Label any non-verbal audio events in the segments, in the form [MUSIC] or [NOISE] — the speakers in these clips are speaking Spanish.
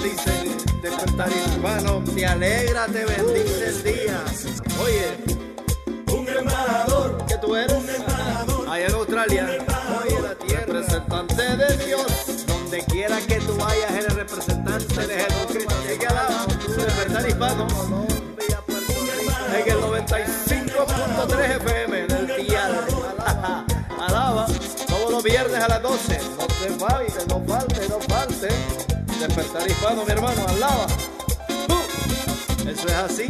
Bendice. Despertar hispano, te alegra, te bendice el día. Oye, un embajador que tú eres. un embajador allá en Australia. oye la tierra. Representante de Dios. Donde quiera que tú vayas eres representante de Jesucristo. Y que alaba despertar hispano en el 95.3 FM del día alaba todos los viernes a las 12 no te falte no falte no falte despertar hispano mi hermano alaba Uh, eso es así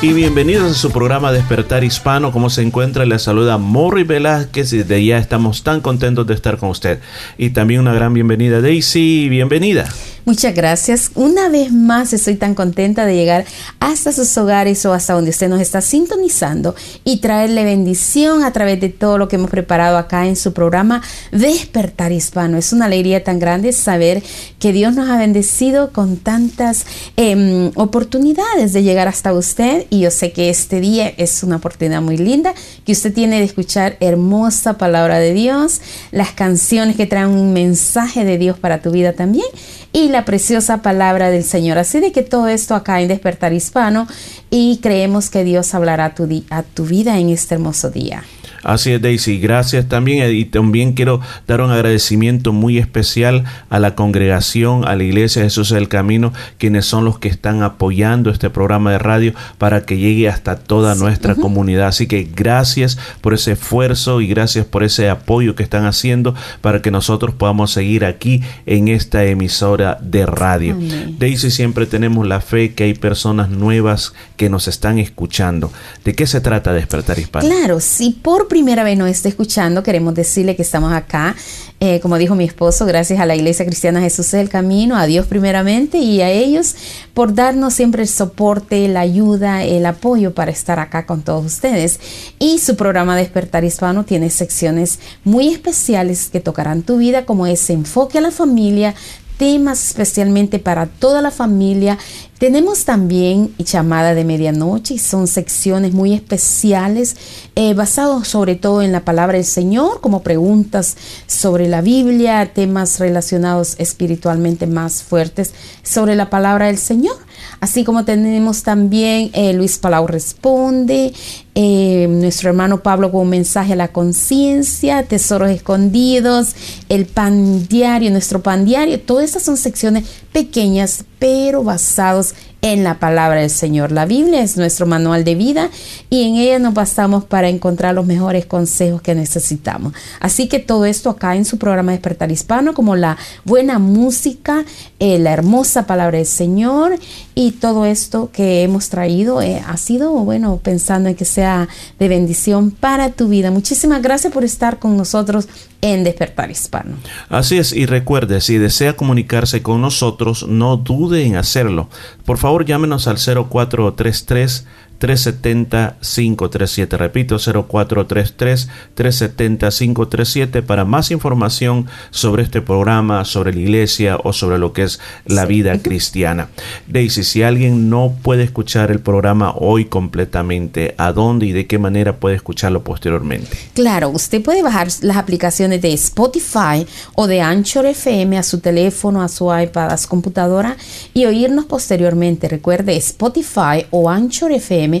Y bienvenidos a su programa Despertar Hispano. ¿Cómo se encuentra? Les saluda Morri Velázquez y desde ya estamos tan contentos de estar con usted. Y también una gran bienvenida, Daisy. Bienvenida. Muchas gracias. Una vez más estoy tan contenta de llegar hasta sus hogares o hasta donde usted nos está sintonizando y traerle bendición a través de todo lo que hemos preparado acá en su programa Despertar Hispano. Es una alegría tan grande saber que Dios nos ha bendecido con tantas em, oportunidades de llegar hasta usted y yo sé que este día es una oportunidad muy linda que usted tiene de escuchar hermosa palabra de Dios, las canciones que traen un mensaje de Dios para tu vida también y la preciosa palabra del Señor. Así de que todo esto acá en Despertar Hispano y creemos que Dios hablará a tu, a tu vida en este hermoso día. Así es, Daisy. Gracias también. Y también quiero dar un agradecimiento muy especial a la congregación, a la Iglesia Jesús del Camino, quienes son los que están apoyando este programa de radio para que llegue hasta toda nuestra comunidad. Así que gracias por ese esfuerzo y gracias por ese apoyo que están haciendo para que nosotros podamos seguir aquí en esta emisora de radio. Amén. Daisy, siempre tenemos la fe que hay personas nuevas que nos están escuchando. ¿De qué se trata Despertar Hispano? Claro, si por primera vez nos está escuchando, queremos decirle que estamos acá, eh, como dijo mi esposo, gracias a la Iglesia Cristiana Jesús es el Camino, a Dios primeramente y a ellos por darnos siempre el soporte, la ayuda, el apoyo para estar acá con todos ustedes. Y su programa Despertar Hispano tiene secciones muy especiales que tocarán tu vida, como ese enfoque a la familia, temas especialmente para toda la familia. Tenemos también llamada de medianoche y son secciones muy especiales eh, basados sobre todo en la palabra del Señor, como preguntas sobre la Biblia, temas relacionados espiritualmente más fuertes sobre la palabra del Señor. Así como tenemos también eh, Luis Palau Responde, eh, nuestro hermano Pablo con un mensaje a la conciencia, tesoros escondidos, el pan diario, nuestro pan diario. Todas estas son secciones pequeñas, pero basados en la palabra del Señor. La Biblia es nuestro manual de vida y en ella nos basamos para encontrar los mejores consejos que necesitamos. Así que todo esto acá en su programa Despertar Hispano, como la buena música, eh, la hermosa palabra del Señor y todo esto que hemos traído eh, ha sido, bueno, pensando en que sea de bendición para tu vida. Muchísimas gracias por estar con nosotros en Despertar Hispano. Así es, y recuerde, si desea comunicarse con nosotros, no dude en hacerlo. Por favor, llámenos al 0433 370-537. Repito, 0433-370-537 para más información sobre este programa, sobre la iglesia o sobre lo que es la vida [LAUGHS] cristiana. Daisy, si alguien no puede escuchar el programa hoy completamente, ¿a dónde y de qué manera puede escucharlo posteriormente? Claro, usted puede bajar las aplicaciones de Spotify o de Anchor FM a su teléfono, a su iPad, a su computadora y oírnos posteriormente. Recuerde Spotify o Anchor FM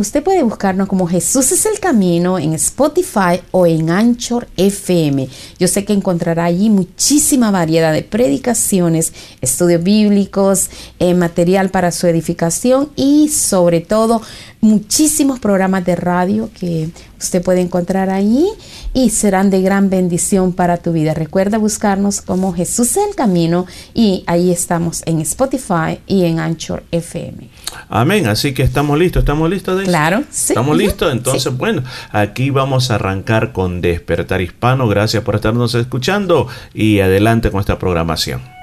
Usted puede buscarnos como Jesús es el Camino en Spotify o en Anchor FM. Yo sé que encontrará allí muchísima variedad de predicaciones, estudios bíblicos, eh, material para su edificación y sobre todo muchísimos programas de radio que usted puede encontrar ahí y serán de gran bendición para tu vida. Recuerda buscarnos como Jesús es el Camino y ahí estamos en Spotify y en Anchor FM. Amén. Así que estamos listos. ¿Estamos listos? De claro. Sí. ¿Estamos listos? Entonces, bueno, aquí vamos a arrancar con Despertar Hispano. Gracias por estarnos escuchando y adelante con esta programación.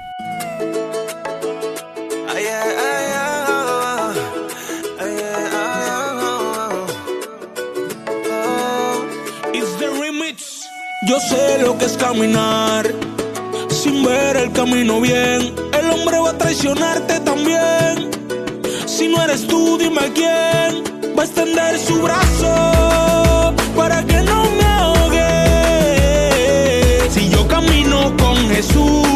Es caminar sin ver el camino bien. El hombre va a traicionarte también si no eres tú, dime quién va a extender su brazo para que no me ahogue. Si yo camino con Jesús,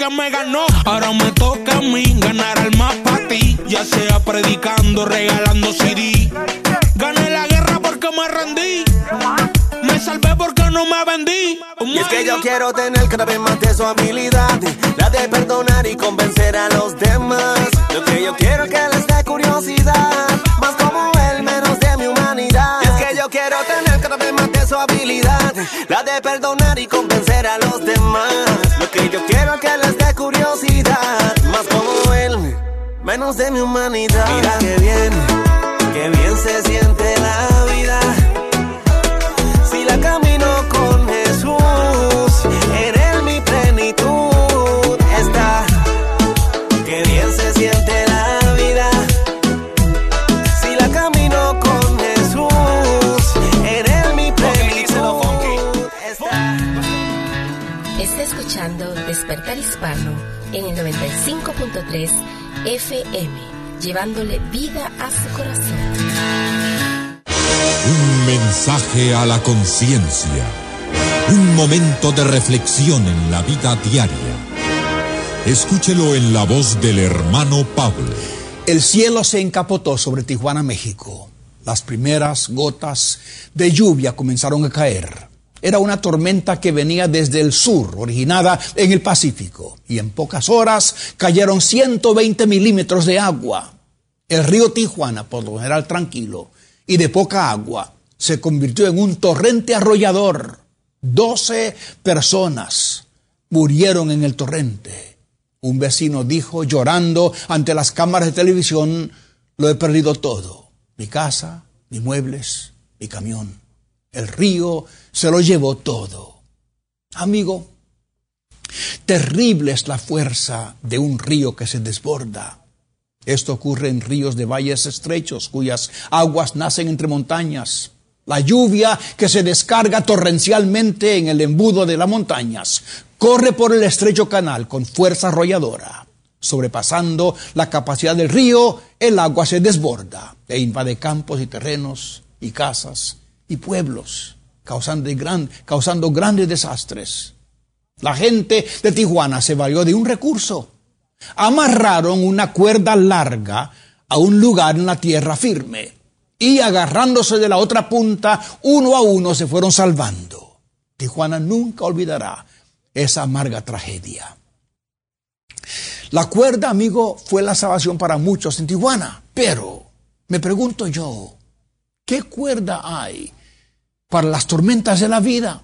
que me ganó. Ahora me toca a mí ganar el más para ti. Ya sea predicando, regalando CD. Gané la guerra porque me rendí. Me salvé porque no me vendí. Y es que yo quiero tener cada vez más de su habilidad, la de perdonar y convencer a los demás. Lo que yo quiero es que les dé curiosidad, más como él, menos de mi humanidad. Y es que yo quiero tener cada vez más de su habilidad, la de perdonar y convencer a los demás. Curiosidad, más como él, menos de mi humanidad. Mira qué bien, qué bien se siente la vida. Despertar Hispano en el 95.3 FM, llevándole vida a su corazón. Un mensaje a la conciencia. Un momento de reflexión en la vida diaria. Escúchelo en la voz del hermano Pablo. El cielo se encapotó sobre Tijuana, México. Las primeras gotas de lluvia comenzaron a caer. Era una tormenta que venía desde el sur, originada en el Pacífico, y en pocas horas cayeron 120 milímetros de agua. El río Tijuana, por lo general tranquilo y de poca agua, se convirtió en un torrente arrollador. 12 personas murieron en el torrente. Un vecino dijo, llorando ante las cámaras de televisión, lo he perdido todo. Mi casa, mis muebles, mi camión. El río se lo llevó todo. Amigo, Terrible es la fuerza de un río que se desborda. Esto ocurre en ríos de valles estrechos cuyas aguas nacen entre montañas. La lluvia que se descarga torrencialmente en el embudo de las montañas corre por el estrecho canal con fuerza arrolladora. Sobrepasando la capacidad del río, el agua se desborda e invade campos y terrenos y casas y pueblos, causando, gran, causando grandes desastres. La gente de Tijuana se valió de un recurso. Amarraron una cuerda larga a un lugar en la tierra firme y agarrándose de la otra punta, uno a uno se fueron salvando. Tijuana nunca olvidará esa amarga tragedia. La cuerda, amigo, fue la salvación para muchos en Tijuana, pero me pregunto yo, ¿qué cuerda hay para las tormentas de la vida?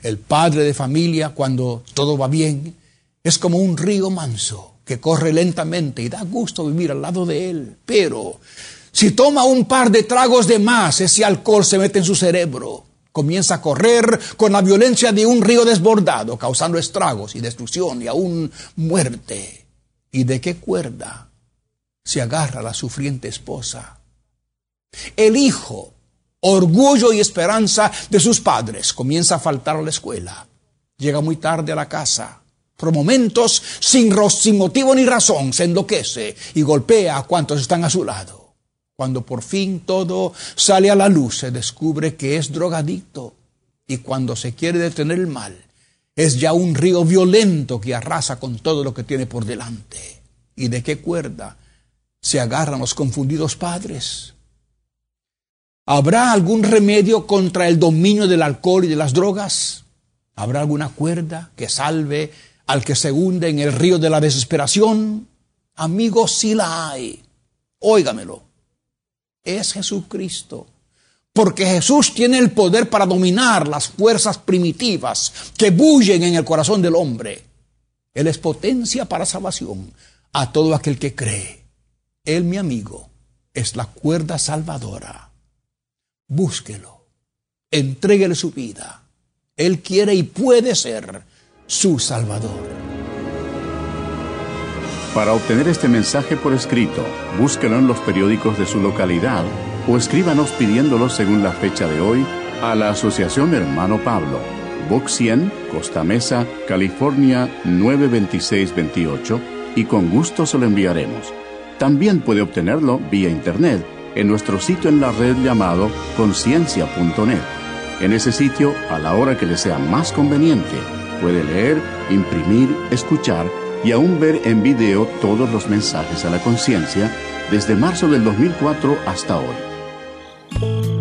El padre de familia, cuando todo va bien, es como un río manso que corre lentamente y da gusto vivir al lado de él. Pero si toma un par de tragos de más, ese alcohol se mete en su cerebro. Comienza a correr con la violencia de un río desbordado, causando estragos y destrucción y aún muerte. ¿Y de qué cuerda se agarra la sufriente esposa? El hijo orgullo y esperanza de sus padres, comienza a faltar a la escuela, llega muy tarde a la casa, por momentos, sin, sin motivo ni razón, se enloquece y golpea a cuantos están a su lado. Cuando por fin todo sale a la luz, se descubre que es drogadicto y cuando se quiere detener el mal, es ya un río violento que arrasa con todo lo que tiene por delante. ¿Y de qué cuerda se agarran los confundidos padres? ¿Habrá algún remedio contra el dominio del alcohol y de las drogas? ¿Habrá alguna cuerda que salve al que se hunde en el río de la desesperación? Amigos, sí la hay. Óigamelo. Es Jesucristo. Porque Jesús tiene el poder para dominar las fuerzas primitivas que bullen en el corazón del hombre. Él es potencia para salvación a todo aquel que cree. Él, mi amigo, es la cuerda salvadora búsquelo, entréguele su vida. Él quiere y puede ser su Salvador. Para obtener este mensaje por escrito, búsquelo en los periódicos de su localidad o escríbanos pidiéndolo según la fecha de hoy a la Asociación Hermano Pablo, Box 100, Costa Mesa, California 92628 y con gusto se lo enviaremos. También puede obtenerlo vía internet en nuestro sitio en la red llamado conciencia.net. En ese sitio, a la hora que le sea más conveniente, puede leer, imprimir, escuchar y aún ver en video todos los mensajes a la conciencia desde marzo del 2004 hasta hoy.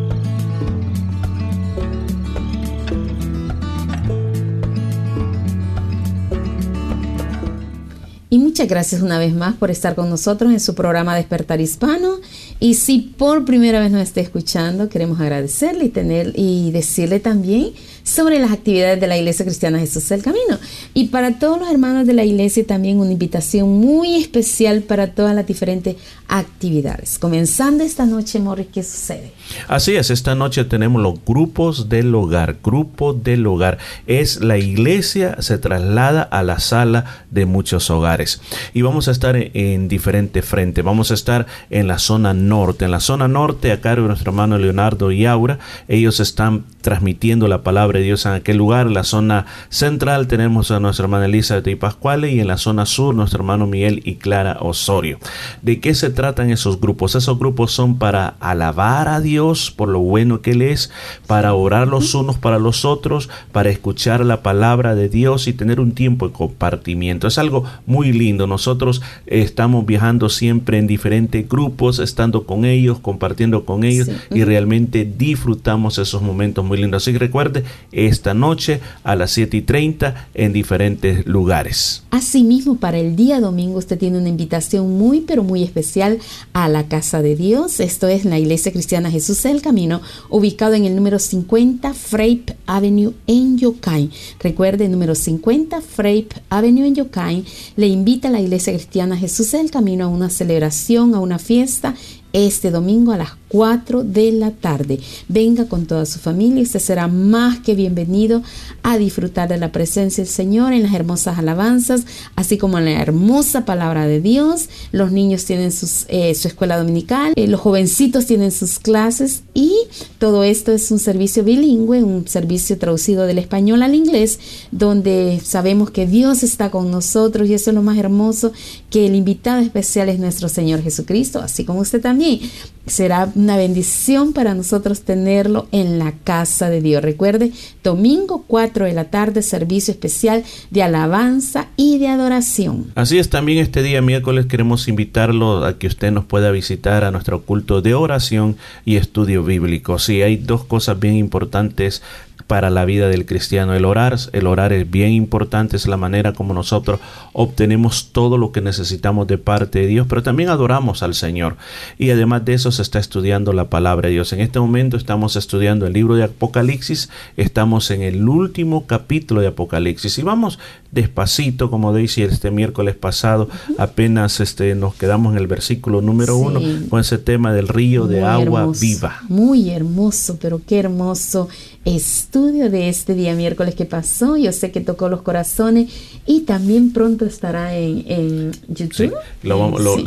Muchas gracias una vez más por estar con nosotros en su programa Despertar Hispano. Y si por primera vez nos está escuchando, queremos agradecerle y tener y decirle también sobre las actividades de la Iglesia Cristiana Jesús del Camino. Y para todos los hermanos de la iglesia también una invitación muy especial para todas las diferentes actividades. Comenzando esta noche, Morris, ¿qué sucede? Así es, esta noche tenemos los grupos del hogar. Grupo del hogar es la iglesia se traslada a la sala de muchos hogares. Y vamos a estar en, diferentes frentes. Vamos a estar en la zona norte. En la zona norte, a cargo de nuestro hermano Leonardo y Aura, ellos están transmitiendo la palabra de Dios en aquel lugar. En la zona central tenemos a nuestra hermana Elizabeth y Pascuale y en la zona sur nuestro hermano Miguel y Clara Osorio. ¿De qué se tratan esos grupos? Esos grupos son para alabar a Dios por lo bueno que Él es, para orar los unos para los otros, para escuchar la palabra de Dios y tener un tiempo de compartimiento. Es algo muy lindo. Nosotros estamos viajando siempre en diferentes grupos, estando con ellos, compartiendo con ellos y realmente disfrutamos esos momentos muy lindos. Así que recuerde, esta noche a las 7 y 30 en diferentes lugares. Asimismo, para el día domingo usted tiene una invitación muy, pero muy especial a la Casa de Dios. Esto es la Iglesia Cristiana Jesús del Camino, ubicado en el número 50 Frape Avenue en Yokai. Recuerde, número 50 Frape Avenue en Yokai. Le invita a la Iglesia Cristiana Jesús del Camino a una celebración, a una fiesta este domingo a las 4 de la tarde. Venga con toda su familia, usted será más que bienvenido a disfrutar de la presencia del Señor en las hermosas alabanzas, así como en la hermosa palabra de Dios. Los niños tienen eh, su escuela dominical, eh, los jovencitos tienen sus clases y todo esto es un servicio bilingüe, un servicio traducido del español al inglés, donde sabemos que Dios está con nosotros y eso es lo más hermoso, que el invitado especial es nuestro Señor Jesucristo, así como usted también. Será una bendición para nosotros tenerlo en la casa de Dios. Recuerde, domingo 4 de la tarde, servicio especial de alabanza y de adoración. Así es, también este día miércoles queremos invitarlo a que usted nos pueda visitar a nuestro culto de oración y estudio bíblico. Sí, hay dos cosas bien importantes para la vida del cristiano. El orar, el orar es bien importante, es la manera como nosotros obtenemos todo lo que necesitamos de parte de Dios, pero también adoramos al Señor. Y además de eso se está estudiando la palabra de Dios. En este momento estamos estudiando el libro de Apocalipsis, estamos en el último capítulo de Apocalipsis y vamos despacito, como dice este miércoles pasado, apenas este, nos quedamos en el versículo número uno con ese tema del río de agua viva. Muy hermoso, pero qué hermoso estudio de este día miércoles que pasó. Yo sé que tocó los corazones y también pronto estará en, YouTube.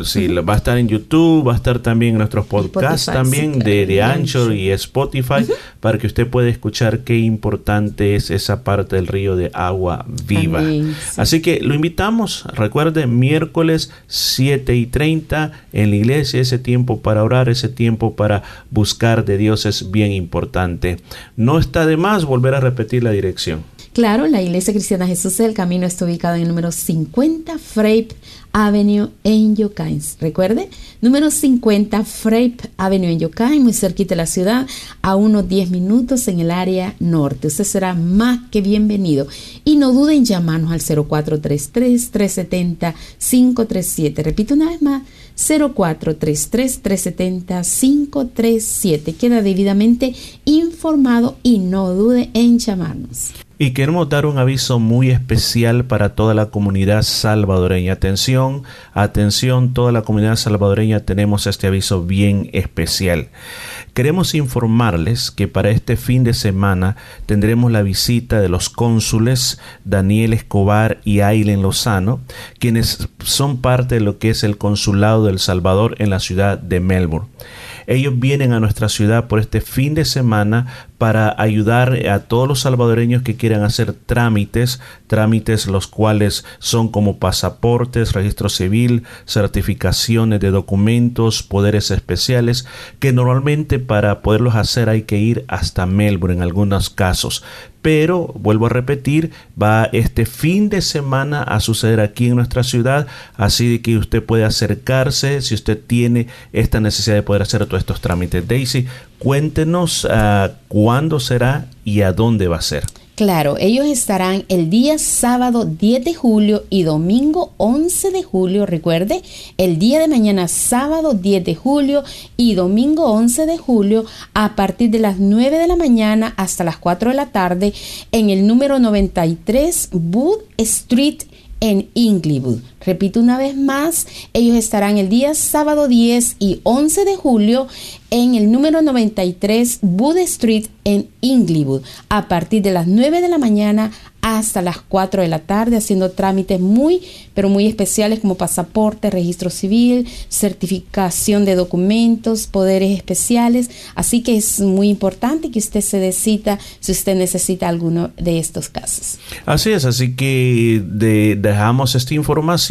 Sí, lo, va a estar en YouTube, va a estar también en nuestros podcasts también de, de, Anchor y Spotify para que usted pueda escuchar qué importante es esa parte del río de agua viva. Así que lo invitamos, recuerde, miércoles 7 y 30 en la iglesia, ese tiempo para orar, ese tiempo para buscar de Dios es bien importante. No está de más volver a repetir la dirección. Claro, la Iglesia Cristiana Jesús del Camino está ubicada en el número 50 Frape Avenue en Yokain. Recuerde, número 50 Frape Avenue en Yokain, muy cerquita de la ciudad, a unos 10 minutos en el área norte. Usted será más que bienvenido. Y no duden en llamarnos al 0433-370-537. Repito una vez más, 0433-370-537. Queda debidamente informado y no dude en llamarnos. Y queremos dar un aviso muy especial para toda la comunidad salvadoreña. Atención, atención, toda la comunidad salvadoreña tenemos este aviso bien especial. Queremos informarles que para este fin de semana tendremos la visita de los cónsules Daniel Escobar y Ailen Lozano, quienes son parte de lo que es el consulado del Salvador en la ciudad de Melbourne. Ellos vienen a nuestra ciudad por este fin de semana para ayudar a todos los salvadoreños que quieran hacer trámites, trámites los cuales son como pasaportes, registro civil, certificaciones de documentos, poderes especiales, que normalmente para poderlos hacer hay que ir hasta Melbourne en algunos casos pero vuelvo a repetir, va este fin de semana a suceder aquí en nuestra ciudad, así que usted puede acercarse si usted tiene esta necesidad de poder hacer todos estos trámites. Daisy, cuéntenos uh, cuándo será y a dónde va a ser. Claro, ellos estarán el día sábado 10 de julio y domingo 11 de julio. Recuerde, el día de mañana sábado 10 de julio y domingo 11 de julio a partir de las 9 de la mañana hasta las 4 de la tarde en el número 93 Wood Street en Inglewood. Repito una vez más, ellos estarán el día sábado 10 y 11 de julio en el número 93 Wood Street en Inglewood a partir de las 9 de la mañana hasta las 4 de la tarde haciendo trámites muy pero muy especiales como pasaporte, registro civil, certificación de documentos, poderes especiales, así que es muy importante que usted se decida si usted necesita alguno de estos casos. Así es, así que dejamos esta información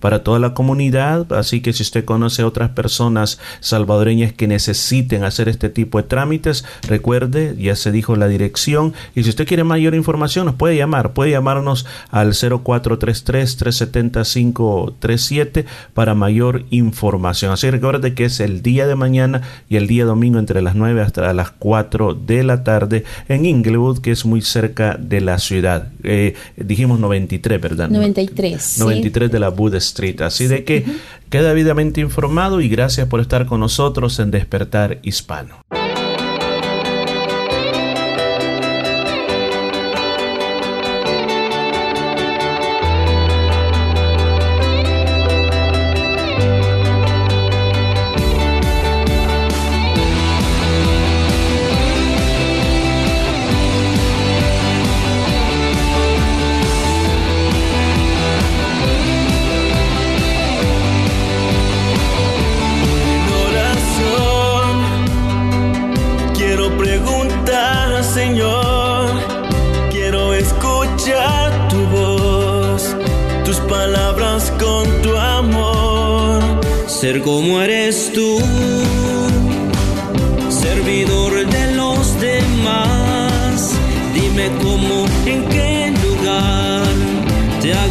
para toda la comunidad, así que si usted conoce a otras personas salvadoreñas que necesiten hacer este tipo de trámites, recuerde, ya se dijo la dirección y si usted quiere mayor información nos puede llamar, puede llamarnos al 0433 37537 para mayor información. Así recuerde que es el día de mañana y el día domingo entre las 9 hasta las 4 de la tarde en Inglewood, que es muy cerca de la ciudad. Eh, dijimos 93, ¿verdad? 93. 93 de la Buda Street. Así de que queda debidamente informado y gracias por estar con nosotros en Despertar Hispano.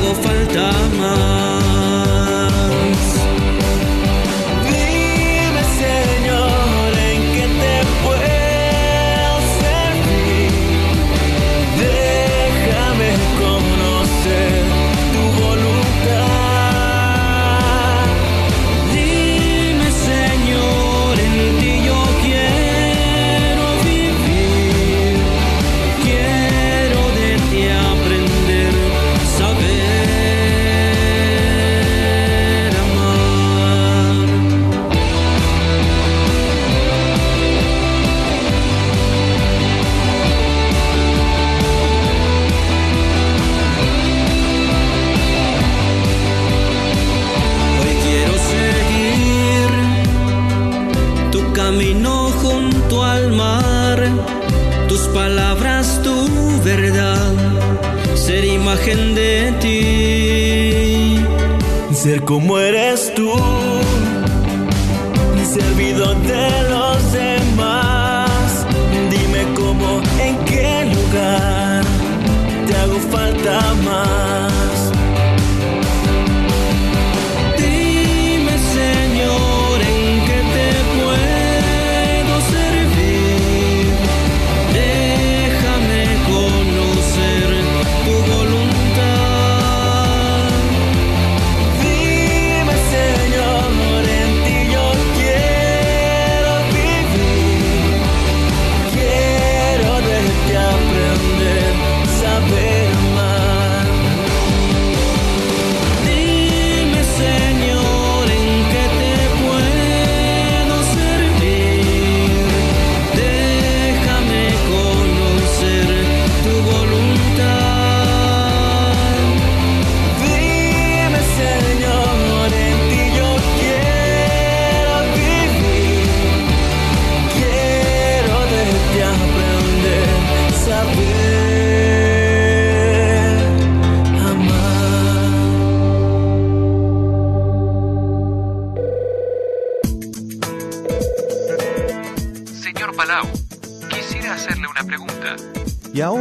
Hago falta más. Imagen de ti, ser como eres tú,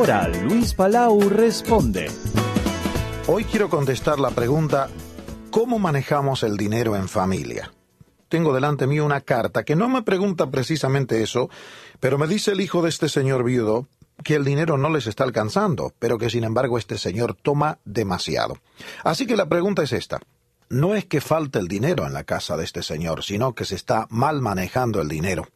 Luis Palau responde. Hoy quiero contestar la pregunta, ¿cómo manejamos el dinero en familia? Tengo delante mío una carta que no me pregunta precisamente eso, pero me dice el hijo de este señor viudo que el dinero no les está alcanzando, pero que sin embargo este señor toma demasiado. Así que la pregunta es esta. No es que falte el dinero en la casa de este señor, sino que se está mal manejando el dinero.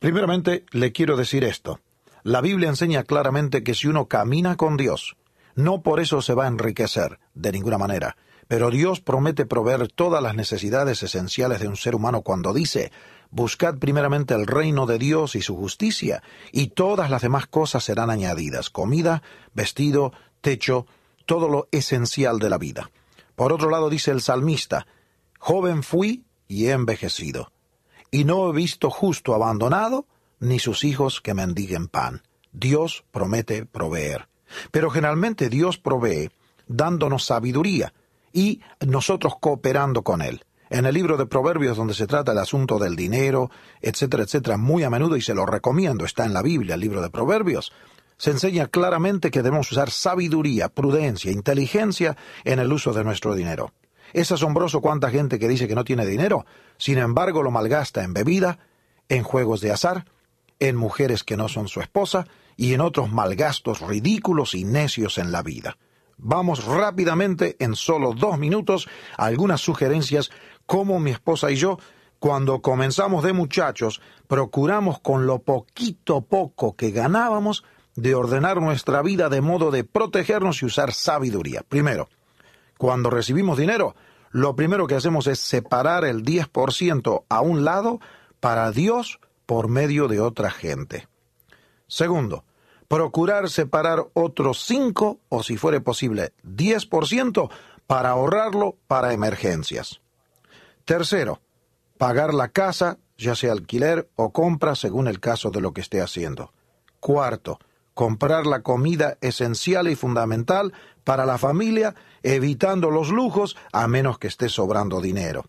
Primeramente, le quiero decir esto. La Biblia enseña claramente que si uno camina con Dios, no por eso se va a enriquecer, de ninguna manera. Pero Dios promete proveer todas las necesidades esenciales de un ser humano cuando dice, Buscad primeramente el reino de Dios y su justicia, y todas las demás cosas serán añadidas, comida, vestido, techo, todo lo esencial de la vida. Por otro lado dice el salmista, Joven fui y he envejecido, y no he visto justo abandonado, ni sus hijos que mendiguen pan. Dios promete proveer. Pero generalmente Dios provee dándonos sabiduría y nosotros cooperando con Él. En el libro de Proverbios, donde se trata el asunto del dinero, etcétera, etcétera, muy a menudo, y se lo recomiendo, está en la Biblia, el libro de Proverbios, se enseña claramente que debemos usar sabiduría, prudencia, inteligencia en el uso de nuestro dinero. Es asombroso cuánta gente que dice que no tiene dinero, sin embargo lo malgasta en bebida, en juegos de azar, en mujeres que no son su esposa y en otros malgastos ridículos y necios en la vida. Vamos rápidamente, en solo dos minutos, a algunas sugerencias cómo mi esposa y yo, cuando comenzamos de muchachos, procuramos con lo poquito poco que ganábamos de ordenar nuestra vida de modo de protegernos y usar sabiduría. Primero, cuando recibimos dinero, lo primero que hacemos es separar el 10% a un lado para Dios por medio de otra gente. Segundo, procurar separar otros 5 o si fuere posible 10% para ahorrarlo para emergencias. Tercero, pagar la casa, ya sea alquiler o compra según el caso de lo que esté haciendo. Cuarto, comprar la comida esencial y fundamental para la familia, evitando los lujos a menos que esté sobrando dinero.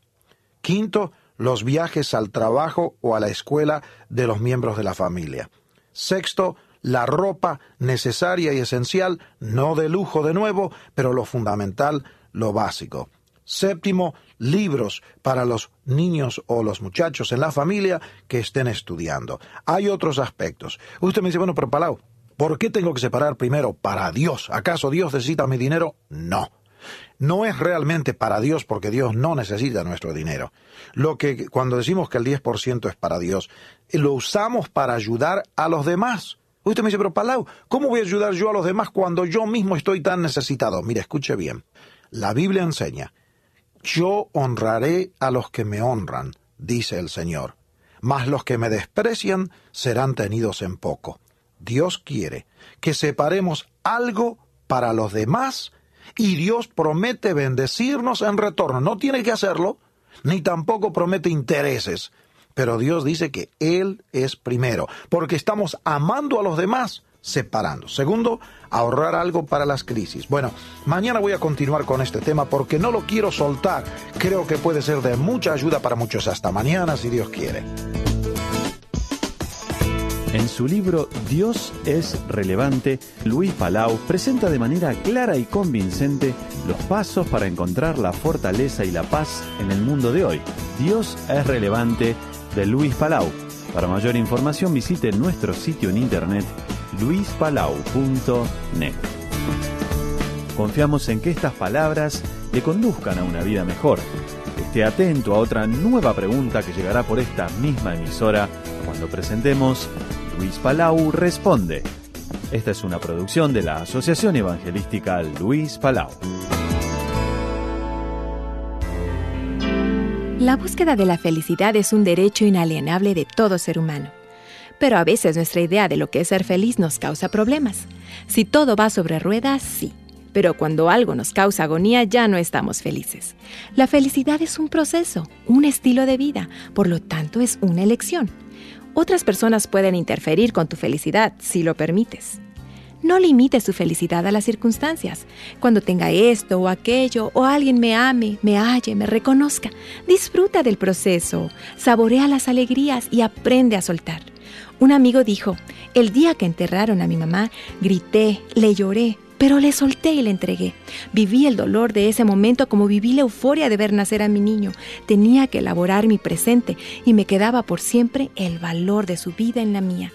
Quinto, los viajes al trabajo o a la escuela de los miembros de la familia. Sexto, la ropa necesaria y esencial, no de lujo de nuevo, pero lo fundamental, lo básico. Séptimo, libros para los niños o los muchachos en la familia que estén estudiando. Hay otros aspectos. Usted me dice, bueno, pero Palau, ¿por qué tengo que separar primero para Dios? ¿Acaso Dios necesita mi dinero? No. No es realmente para Dios porque Dios no necesita nuestro dinero. Lo que cuando decimos que el 10% es para Dios, lo usamos para ayudar a los demás. Usted me dice, pero Palau, ¿cómo voy a ayudar yo a los demás cuando yo mismo estoy tan necesitado? Mire, escuche bien. La Biblia enseña, yo honraré a los que me honran, dice el Señor, mas los que me desprecian serán tenidos en poco. Dios quiere que separemos algo para los demás y Dios promete bendecirnos en retorno. No tiene que hacerlo, ni tampoco promete intereses, pero Dios dice que Él es primero, porque estamos amando a los demás separando. Segundo, ahorrar algo para las crisis. Bueno, mañana voy a continuar con este tema porque no lo quiero soltar. Creo que puede ser de mucha ayuda para muchos. Hasta mañana, si Dios quiere. En su libro Dios es relevante, Luis Palau presenta de manera clara y convincente los pasos para encontrar la fortaleza y la paz en el mundo de hoy. Dios es relevante de Luis Palau. Para mayor información visite nuestro sitio en internet luispalau.net. Confiamos en que estas palabras le conduzcan a una vida mejor. Esté atento a otra nueva pregunta que llegará por esta misma emisora cuando presentemos Luis Palau Responde. Esta es una producción de la Asociación Evangelística Luis Palau. La búsqueda de la felicidad es un derecho inalienable de todo ser humano. Pero a veces nuestra idea de lo que es ser feliz nos causa problemas. Si todo va sobre ruedas, sí. Pero cuando algo nos causa agonía ya no estamos felices. La felicidad es un proceso, un estilo de vida, por lo tanto es una elección. Otras personas pueden interferir con tu felicidad si lo permites. No limites tu felicidad a las circunstancias. Cuando tenga esto o aquello, o alguien me ame, me halle, me reconozca, disfruta del proceso, saborea las alegrías y aprende a soltar. Un amigo dijo, el día que enterraron a mi mamá, grité, le lloré, pero le solté y le entregué. Viví el dolor de ese momento como viví la euforia de ver nacer a mi niño. Tenía que elaborar mi presente y me quedaba por siempre el valor de su vida en la mía.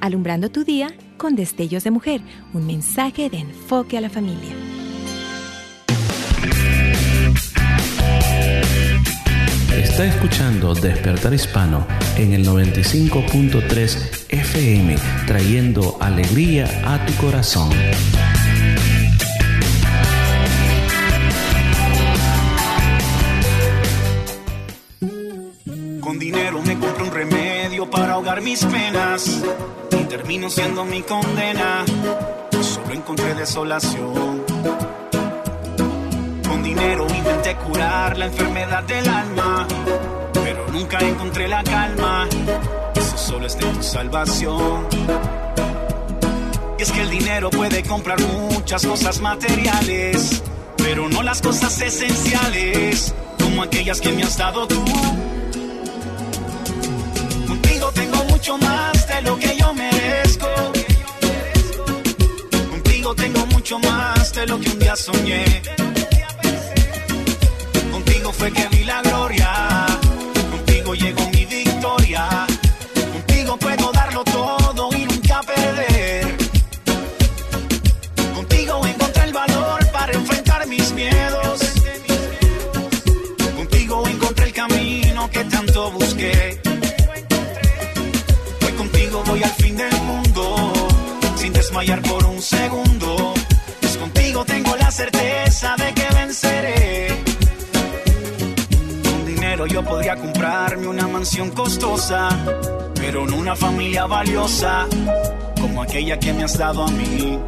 Alumbrando tu día con destellos de mujer, un mensaje de enfoque a la familia. Está escuchando Despertar Hispano en el 95.3 FM, trayendo alegría a tu corazón. Con dinero me compro un remedio para ahogar mis penas y termino siendo mi condena. Solo encontré desolación. Con dinero intenté curar la enfermedad del alma, pero nunca encontré la calma. Eso solo es de tu salvación. Y es que el dinero puede comprar muchas cosas materiales, pero no las cosas esenciales, como aquellas que me has dado tú. Soñé. Podría comprarme una mansión costosa, pero no una familia valiosa como aquella que me has dado a mí.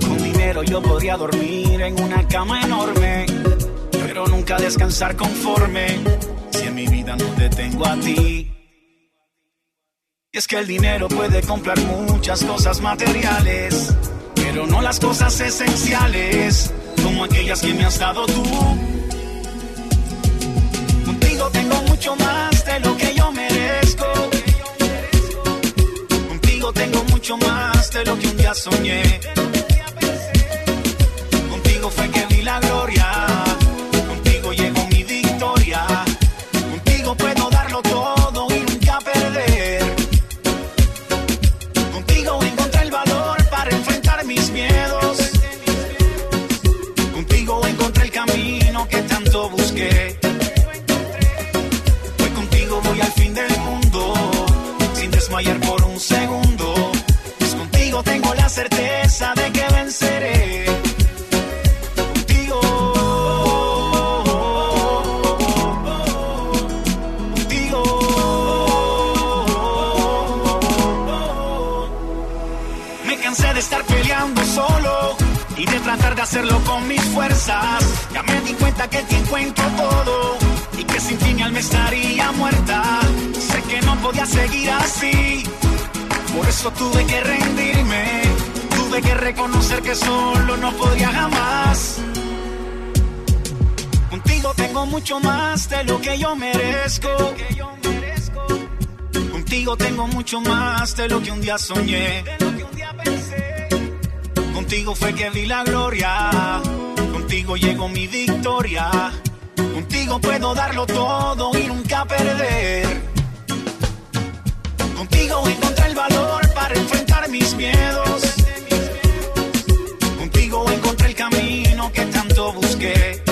Con dinero yo podría dormir en una cama enorme, pero nunca descansar conforme si en mi vida no te tengo a ti. Y es que el dinero puede comprar muchas cosas materiales, pero no las cosas esenciales, como aquellas que me has dado tú. Mucho más de lo que un día soñé. Hacerlo con mis fuerzas. Ya me di cuenta que te encuentro todo y que sin ti mi alma estaría muerta. Sé que no podía seguir así, por eso tuve que rendirme. Tuve que reconocer que solo no podría jamás. Contigo tengo mucho más de lo que yo merezco. Contigo tengo mucho más de lo que un día soñé. Contigo fue que vi la gloria. Contigo llegó mi victoria. Contigo puedo darlo todo y nunca perder. Contigo encontré el valor para enfrentar mis miedos. Contigo encontré el camino que tanto busqué.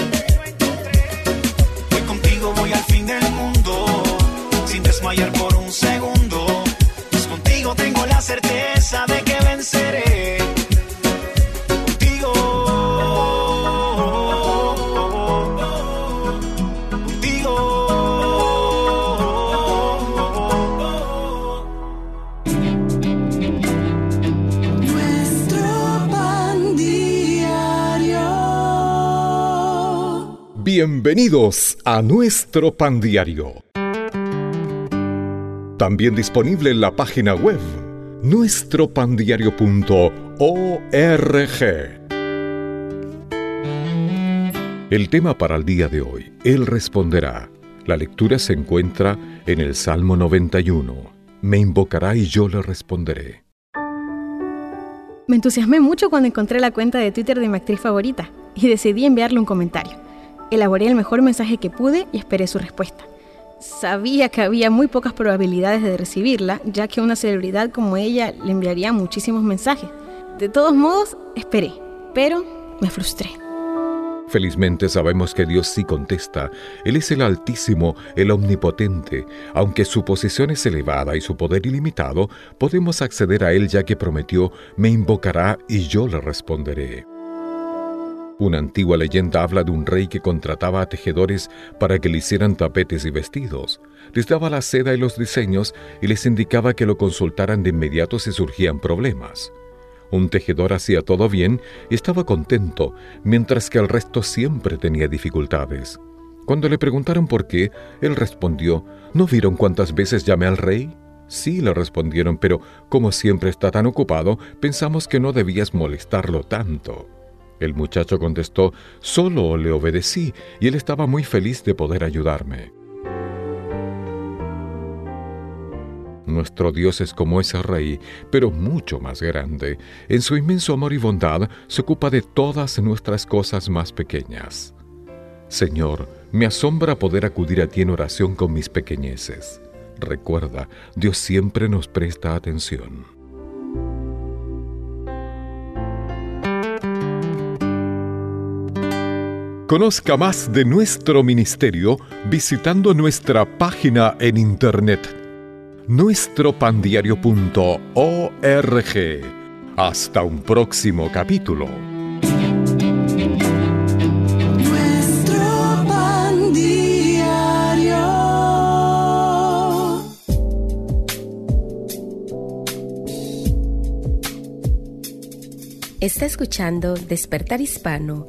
Bienvenidos a nuestro pan diario. También disponible en la página web nuestropandiario.org. El tema para el día de hoy, Él responderá. La lectura se encuentra en el Salmo 91. Me invocará y yo le responderé. Me entusiasmé mucho cuando encontré la cuenta de Twitter de mi actriz favorita y decidí enviarle un comentario. Elaboré el mejor mensaje que pude y esperé su respuesta. Sabía que había muy pocas probabilidades de recibirla, ya que una celebridad como ella le enviaría muchísimos mensajes. De todos modos, esperé, pero me frustré. Felizmente sabemos que Dios sí contesta. Él es el Altísimo, el Omnipotente. Aunque su posición es elevada y su poder ilimitado, podemos acceder a Él ya que prometió, me invocará y yo le responderé. Una antigua leyenda habla de un rey que contrataba a tejedores para que le hicieran tapetes y vestidos. Les daba la seda y los diseños y les indicaba que lo consultaran de inmediato si surgían problemas. Un tejedor hacía todo bien y estaba contento, mientras que el resto siempre tenía dificultades. Cuando le preguntaron por qué, él respondió, ¿No vieron cuántas veces llamé al rey? Sí, le respondieron, pero como siempre está tan ocupado, pensamos que no debías molestarlo tanto. El muchacho contestó, solo le obedecí, y él estaba muy feliz de poder ayudarme. Nuestro Dios es como ese rey, pero mucho más grande. En su inmenso amor y bondad se ocupa de todas nuestras cosas más pequeñas. Señor, me asombra poder acudir a ti en oración con mis pequeñeces. Recuerda, Dios siempre nos presta atención. Conozca más de nuestro ministerio visitando nuestra página en internet nuestropandiario.org. Hasta un próximo capítulo. Nuestro pan diario. Está escuchando Despertar Hispano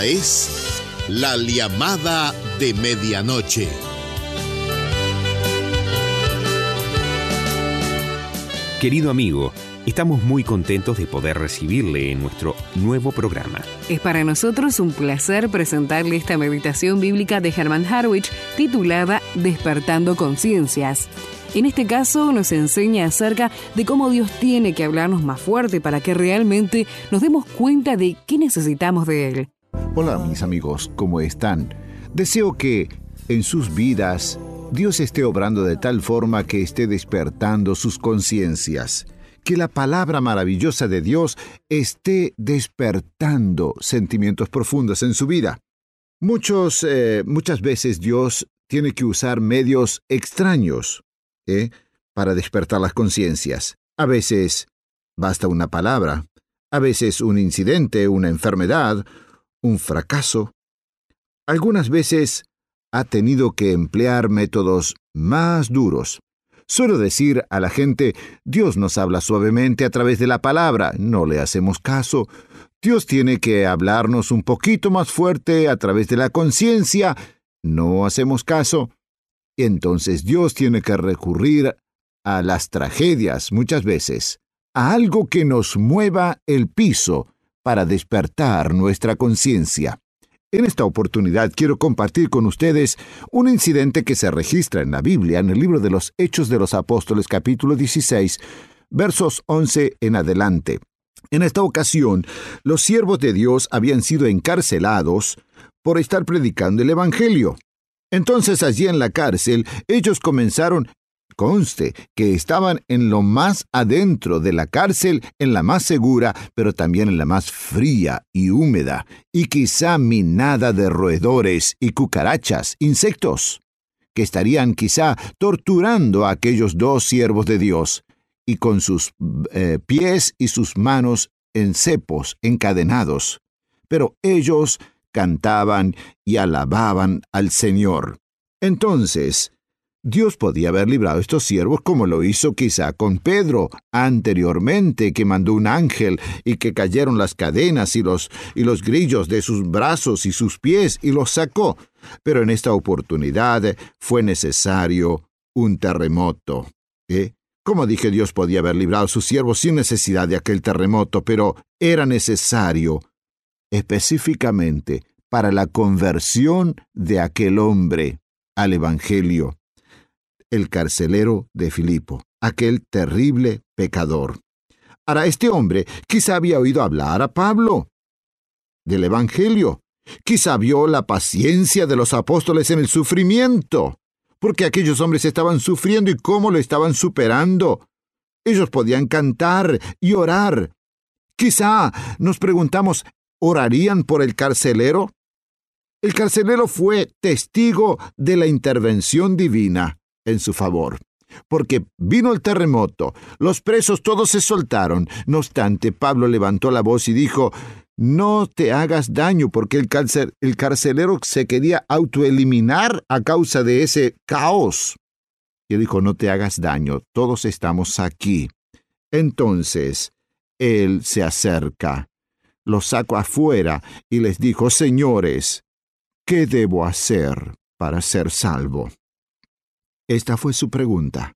Esta es la llamada de medianoche. Querido amigo, estamos muy contentos de poder recibirle en nuestro nuevo programa. Es para nosotros un placer presentarle esta meditación bíblica de Herman Harwich titulada Despertando Conciencias. En este caso nos enseña acerca de cómo Dios tiene que hablarnos más fuerte para que realmente nos demos cuenta de qué necesitamos de Él. Hola mis amigos, ¿cómo están? Deseo que en sus vidas Dios esté obrando de tal forma que esté despertando sus conciencias, que la palabra maravillosa de Dios esté despertando sentimientos profundos en su vida. Muchos, eh, muchas veces Dios tiene que usar medios extraños ¿eh? para despertar las conciencias. A veces basta una palabra, a veces un incidente, una enfermedad, un fracaso. Algunas veces ha tenido que emplear métodos más duros. Suelo decir a la gente, Dios nos habla suavemente a través de la palabra, no le hacemos caso. Dios tiene que hablarnos un poquito más fuerte a través de la conciencia, no hacemos caso. Entonces Dios tiene que recurrir a las tragedias muchas veces, a algo que nos mueva el piso para despertar nuestra conciencia. En esta oportunidad quiero compartir con ustedes un incidente que se registra en la Biblia, en el libro de los Hechos de los Apóstoles capítulo 16, versos 11 en adelante. En esta ocasión, los siervos de Dios habían sido encarcelados por estar predicando el Evangelio. Entonces allí en la cárcel ellos comenzaron Conste que estaban en lo más adentro de la cárcel, en la más segura, pero también en la más fría y húmeda, y quizá minada de roedores y cucarachas, insectos, que estarían quizá torturando a aquellos dos siervos de Dios, y con sus eh, pies y sus manos en cepos encadenados. Pero ellos cantaban y alababan al Señor. Entonces, Dios podía haber librado a estos siervos como lo hizo quizá con Pedro anteriormente, que mandó un ángel y que cayeron las cadenas y los, y los grillos de sus brazos y sus pies y los sacó. Pero en esta oportunidad fue necesario un terremoto. ¿Eh? Como dije, Dios podía haber librado a sus siervos sin necesidad de aquel terremoto, pero era necesario específicamente para la conversión de aquel hombre al Evangelio, el carcelero de Filipo, aquel terrible pecador. Ahora, este hombre quizá había oído hablar a Pablo del Evangelio, quizá vio la paciencia de los apóstoles en el sufrimiento, porque aquellos hombres estaban sufriendo y cómo lo estaban superando. Ellos podían cantar y orar. Quizá nos preguntamos, ¿orarían por el carcelero? El carcelero fue testigo de la intervención divina en su favor, porque vino el terremoto, los presos todos se soltaron. No obstante, Pablo levantó la voz y dijo, no te hagas daño, porque el, el carcelero se quería autoeliminar a causa de ese caos. Y dijo, no te hagas daño, todos estamos aquí. Entonces, él se acerca, los sacó afuera y les dijo, señores, ¿qué debo hacer para ser salvo? Esta fue su pregunta.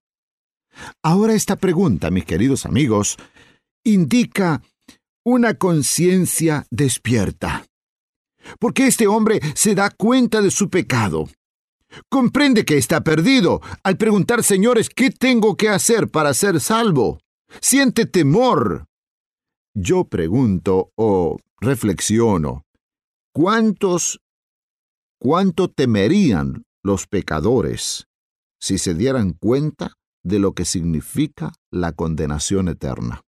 Ahora esta pregunta, mis queridos amigos, indica una conciencia despierta. Porque este hombre se da cuenta de su pecado. Comprende que está perdido al preguntar, señores, ¿qué tengo que hacer para ser salvo? Siente temor. Yo pregunto o reflexiono, ¿cuántos, cuánto temerían los pecadores si se dieran cuenta de lo que significa la condenación eterna?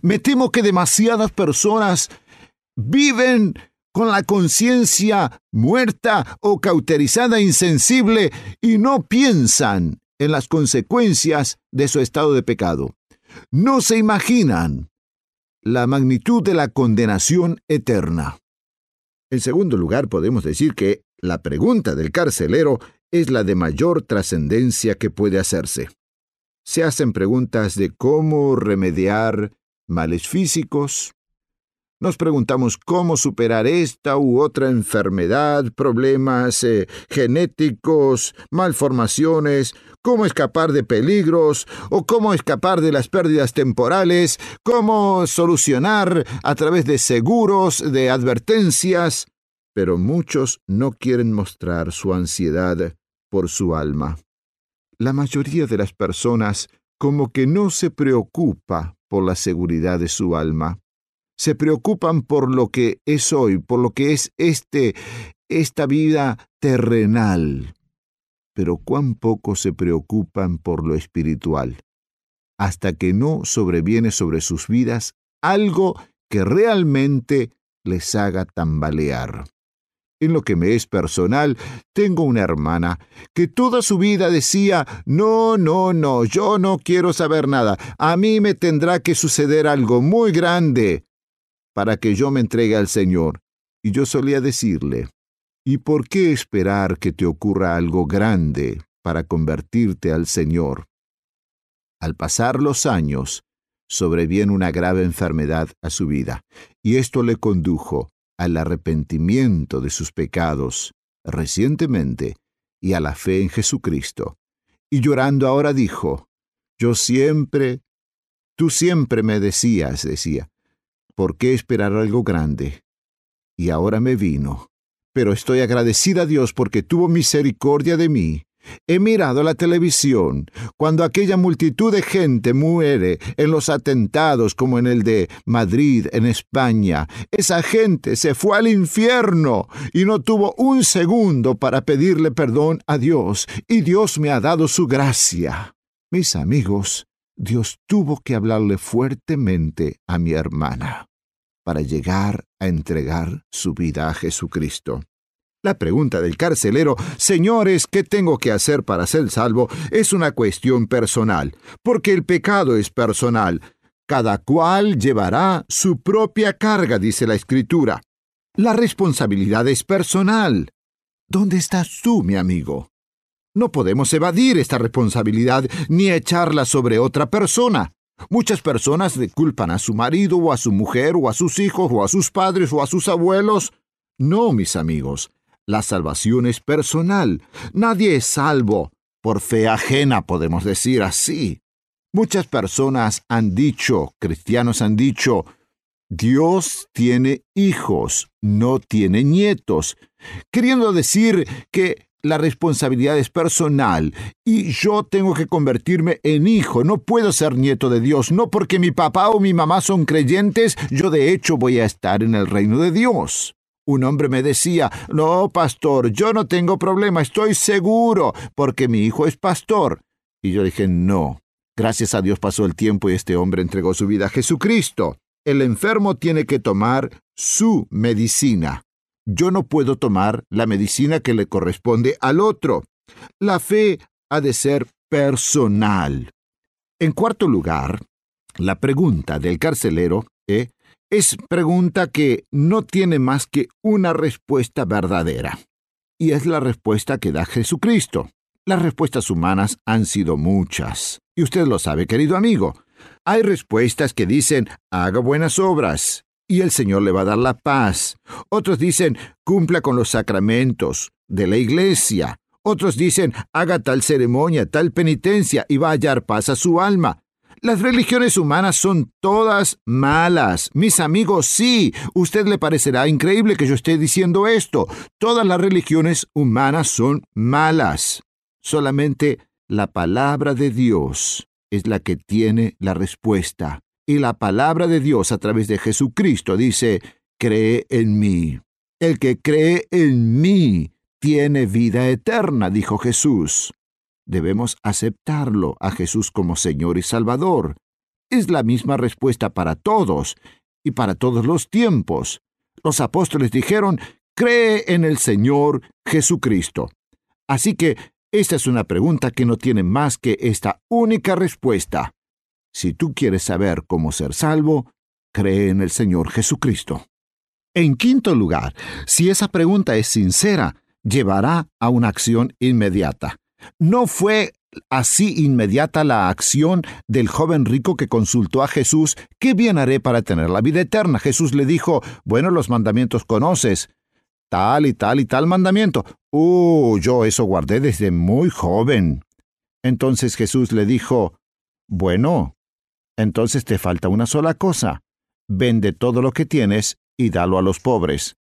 Me temo que demasiadas personas viven con la conciencia muerta o cauterizada insensible y no piensan en las consecuencias de su estado de pecado. No se imaginan la magnitud de la condenación eterna. En segundo lugar, podemos decir que la pregunta del carcelero es la de mayor trascendencia que puede hacerse. Se hacen preguntas de cómo remediar males físicos. Nos preguntamos cómo superar esta u otra enfermedad, problemas eh, genéticos, malformaciones, cómo escapar de peligros o cómo escapar de las pérdidas temporales, cómo solucionar a través de seguros, de advertencias. Pero muchos no quieren mostrar su ansiedad por su alma. La mayoría de las personas como que no se preocupa por la seguridad de su alma. Se preocupan por lo que es hoy, por lo que es este esta vida terrenal. Pero cuán poco se preocupan por lo espiritual, hasta que no sobreviene sobre sus vidas algo que realmente les haga tambalear. En lo que me es personal, tengo una hermana que toda su vida decía, no, no, no, yo no quiero saber nada, a mí me tendrá que suceder algo muy grande para que yo me entregue al Señor. Y yo solía decirle, ¿y por qué esperar que te ocurra algo grande para convertirte al Señor? Al pasar los años, sobreviene una grave enfermedad a su vida, y esto le condujo al arrepentimiento de sus pecados recientemente y a la fe en Jesucristo. Y llorando ahora dijo, Yo siempre, tú siempre me decías, decía, ¿por qué esperar algo grande? Y ahora me vino. Pero estoy agradecida a Dios porque tuvo misericordia de mí He mirado la televisión cuando aquella multitud de gente muere en los atentados como en el de Madrid, en España. Esa gente se fue al infierno y no tuvo un segundo para pedirle perdón a Dios, y Dios me ha dado su gracia. Mis amigos, Dios tuvo que hablarle fuertemente a mi hermana para llegar a entregar su vida a Jesucristo. La pregunta del carcelero, señores, ¿qué tengo que hacer para ser salvo? es una cuestión personal, porque el pecado es personal. Cada cual llevará su propia carga, dice la Escritura. La responsabilidad es personal. ¿Dónde estás tú, mi amigo? No podemos evadir esta responsabilidad ni echarla sobre otra persona. Muchas personas culpan a su marido o a su mujer o a sus hijos o a sus padres o a sus abuelos. No, mis amigos, la salvación es personal. Nadie es salvo por fe ajena, podemos decir así. Muchas personas han dicho, cristianos han dicho, Dios tiene hijos, no tiene nietos, queriendo decir que la responsabilidad es personal y yo tengo que convertirme en hijo, no puedo ser nieto de Dios, no porque mi papá o mi mamá son creyentes, yo de hecho voy a estar en el reino de Dios. Un hombre me decía, no, pastor, yo no tengo problema, estoy seguro, porque mi hijo es pastor. Y yo dije, no. Gracias a Dios pasó el tiempo y este hombre entregó su vida a Jesucristo. El enfermo tiene que tomar su medicina. Yo no puedo tomar la medicina que le corresponde al otro. La fe ha de ser personal. En cuarto lugar, la pregunta del carcelero ¿eh? Es pregunta que no tiene más que una respuesta verdadera. Y es la respuesta que da Jesucristo. Las respuestas humanas han sido muchas. Y usted lo sabe, querido amigo. Hay respuestas que dicen, haga buenas obras, y el Señor le va a dar la paz. Otros dicen, cumpla con los sacramentos de la iglesia. Otros dicen, haga tal ceremonia, tal penitencia, y va a hallar paz a su alma. Las religiones humanas son todas malas. Mis amigos, sí, usted le parecerá increíble que yo esté diciendo esto. Todas las religiones humanas son malas. Solamente la palabra de Dios es la que tiene la respuesta. Y la palabra de Dios a través de Jesucristo dice, cree en mí. El que cree en mí tiene vida eterna, dijo Jesús. Debemos aceptarlo a Jesús como Señor y Salvador. Es la misma respuesta para todos y para todos los tiempos. Los apóstoles dijeron, cree en el Señor Jesucristo. Así que esta es una pregunta que no tiene más que esta única respuesta. Si tú quieres saber cómo ser salvo, cree en el Señor Jesucristo. En quinto lugar, si esa pregunta es sincera, llevará a una acción inmediata. No fue así inmediata la acción del joven rico que consultó a Jesús, ¿qué bien haré para tener la vida eterna? Jesús le dijo, bueno, los mandamientos conoces, tal y tal y tal mandamiento. Uh, yo eso guardé desde muy joven. Entonces Jesús le dijo, bueno, entonces te falta una sola cosa. Vende todo lo que tienes y dalo a los pobres.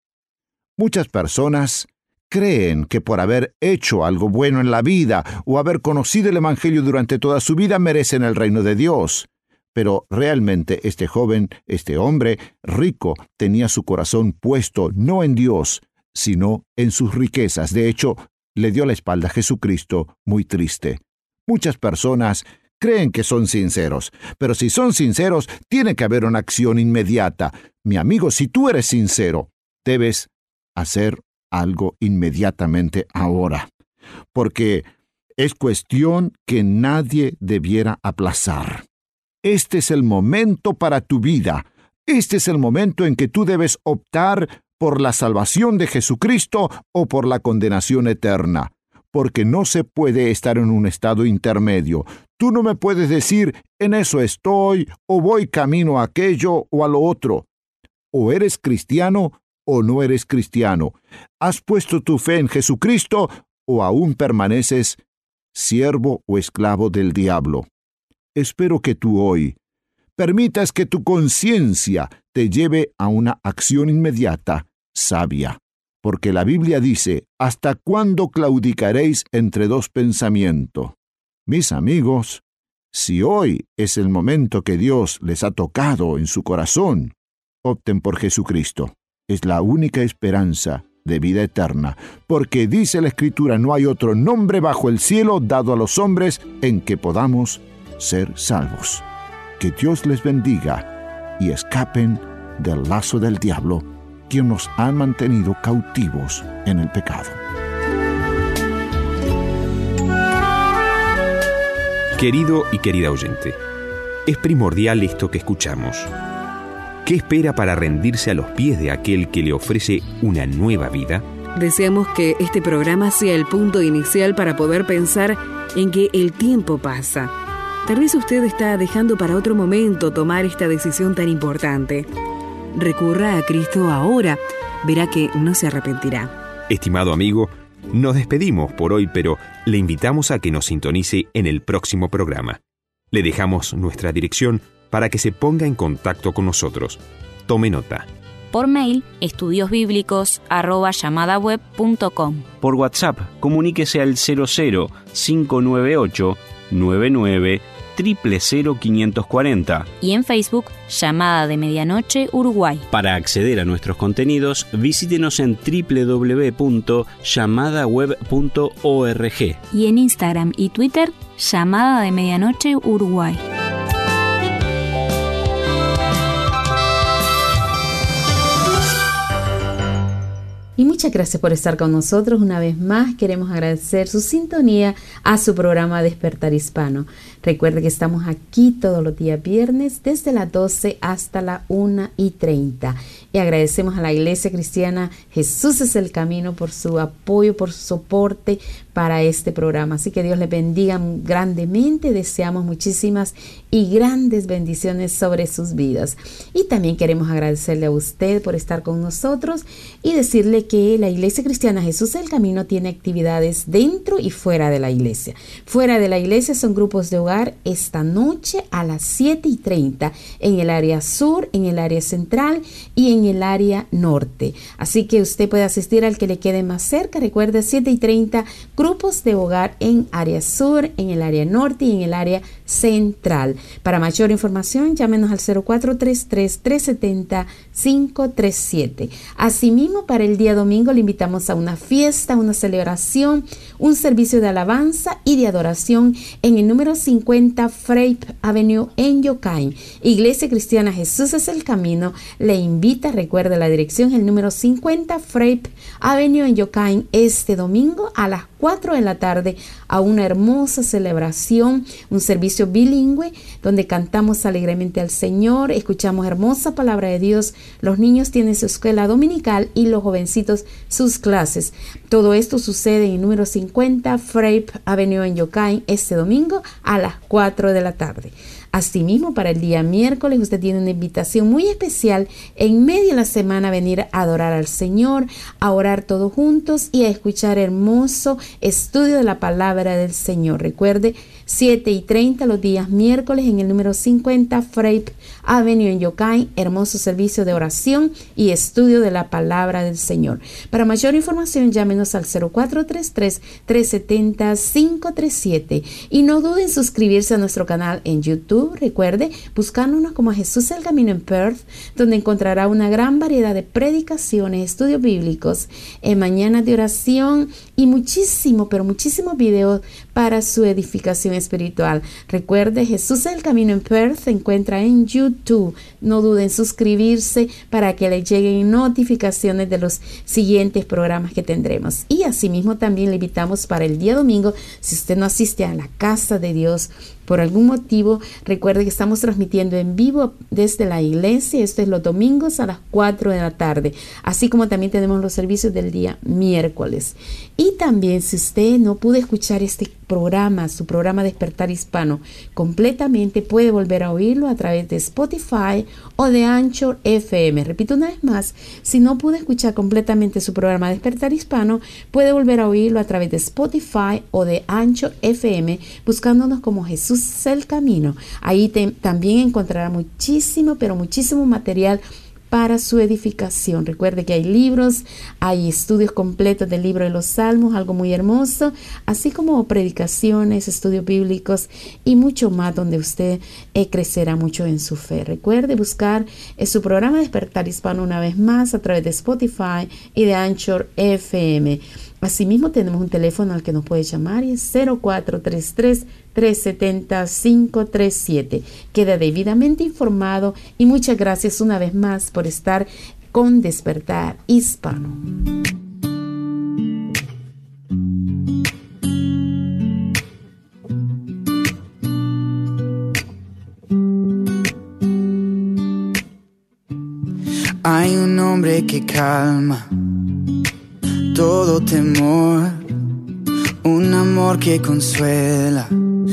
Muchas personas creen que por haber hecho algo bueno en la vida o haber conocido el Evangelio durante toda su vida merecen el reino de Dios. Pero realmente este joven, este hombre rico, tenía su corazón puesto no en Dios, sino en sus riquezas. De hecho, le dio la espalda a Jesucristo muy triste. Muchas personas creen que son sinceros, pero si son sinceros, tiene que haber una acción inmediata. Mi amigo, si tú eres sincero, debes hacer algo inmediatamente ahora, porque es cuestión que nadie debiera aplazar. Este es el momento para tu vida. Este es el momento en que tú debes optar por la salvación de Jesucristo o por la condenación eterna, porque no se puede estar en un estado intermedio. Tú no me puedes decir, en eso estoy, o voy camino a aquello o a lo otro. O eres cristiano o no eres cristiano. ¿Has puesto tu fe en Jesucristo o aún permaneces siervo o esclavo del diablo? Espero que tú hoy permitas que tu conciencia te lleve a una acción inmediata, sabia, porque la Biblia dice, ¿hasta cuándo claudicaréis entre dos pensamientos? Mis amigos, si hoy es el momento que Dios les ha tocado en su corazón, opten por Jesucristo. Es la única esperanza de vida eterna, porque dice la Escritura, no hay otro nombre bajo el cielo dado a los hombres en que podamos ser salvos. Que Dios les bendiga y escapen del lazo del diablo, quien nos ha mantenido cautivos en el pecado. Querido y querida oyente, es primordial esto que escuchamos. ¿Qué espera para rendirse a los pies de aquel que le ofrece una nueva vida? Deseamos que este programa sea el punto inicial para poder pensar en que el tiempo pasa. Tal vez usted está dejando para otro momento tomar esta decisión tan importante. Recurra a Cristo ahora, verá que no se arrepentirá. Estimado amigo, nos despedimos por hoy, pero le invitamos a que nos sintonice en el próximo programa. Le dejamos nuestra dirección para que se ponga en contacto con nosotros. Tome nota. Por mail, estudiosbíblicos@llamadaweb.com. Por WhatsApp, comuníquese al 00 598 99 540. Y en Facebook, Llamada de Medianoche Uruguay. Para acceder a nuestros contenidos, visítenos en www.llamadaweb.org. Y en Instagram y Twitter, Llamada de Medianoche Uruguay. Y muchas gracias por estar con nosotros. Una vez más queremos agradecer su sintonía a su programa Despertar Hispano. Recuerde que estamos aquí todos los días viernes desde las 12 hasta la 1 y 30. Y agradecemos a la Iglesia Cristiana Jesús es el Camino por su apoyo, por su soporte para este programa. Así que Dios le bendiga grandemente. Deseamos muchísimas y grandes bendiciones sobre sus vidas. Y también queremos agradecerle a usted por estar con nosotros y decirle que la Iglesia Cristiana Jesús el Camino tiene actividades dentro y fuera de la iglesia. Fuera de la iglesia son grupos de hogar esta noche a las 7 y 30 en el área sur, en el área central y en el área norte. Así que usted puede asistir al que le quede más cerca. Recuerde 7 y 30 grupos de hogar en área sur, en el área norte y en el área central. Para mayor información, llámenos al 0433-370-537. Asimismo, para el día domingo le invitamos a una fiesta, una celebración, un servicio de alabanza y de adoración en el número 50 Frape Avenue en Yokain. Iglesia Cristiana Jesús es el camino. Le invita, recuerde la dirección, el número 50 Frape Avenue en Yokain este domingo a las 4 de la tarde a una hermosa celebración, un servicio bilingüe donde cantamos alegremente al Señor, escuchamos hermosa palabra de Dios, los niños tienen su escuela dominical y los jovencitos sus clases. Todo esto sucede en número 50 Frape Avenue en Yokain este domingo a las 4 de la tarde. Asimismo, para el día miércoles usted tiene una invitación muy especial en medio de la semana a venir a adorar al Señor, a orar todos juntos y a escuchar hermoso estudio de la palabra del Señor. Recuerde, 7 y 30 los días miércoles en el número 50 Frape Avenue en Yokai, hermoso servicio de oración y estudio de la palabra del Señor. Para mayor información, llámenos al 0433-370-537 y no duden en suscribirse a nuestro canal en YouTube. Recuerde, buscándonos como Jesús el Camino en Perth, donde encontrará una gran variedad de predicaciones, estudios bíblicos, en mañanas de oración y muchísimo, pero muchísimos videos para su edificación espiritual. Recuerde, Jesús el Camino en Perth se encuentra en YouTube. No duden en suscribirse para que le lleguen notificaciones de los siguientes programas que tendremos. Y asimismo también le invitamos para el día domingo, si usted no asiste a la casa de Dios, por algún motivo, recuerde que estamos transmitiendo en vivo desde la iglesia. Esto es los domingos a las 4 de la tarde. Así como también tenemos los servicios del día miércoles. Y también si usted no pudo escuchar este programa, su programa Despertar Hispano, completamente puede volver a oírlo a través de Spotify o de Anchor FM. Repito una vez más, si no pudo escuchar completamente su programa Despertar Hispano, puede volver a oírlo a través de Spotify o de Anchor FM, buscándonos como Jesús el camino. Ahí también encontrará muchísimo, pero muchísimo material para su edificación. Recuerde que hay libros, hay estudios completos del libro de los Salmos, algo muy hermoso, así como predicaciones, estudios bíblicos y mucho más donde usted eh, crecerá mucho en su fe. Recuerde buscar eh, su programa Despertar Hispano una vez más a través de Spotify y de Anchor FM. Asimismo, tenemos un teléfono al que nos puede llamar y es 0433-370-537. Queda debidamente informado y muchas gracias una vez más por estar con Despertar Hispano. Hay un hombre que calma todo temor, un amor que consuela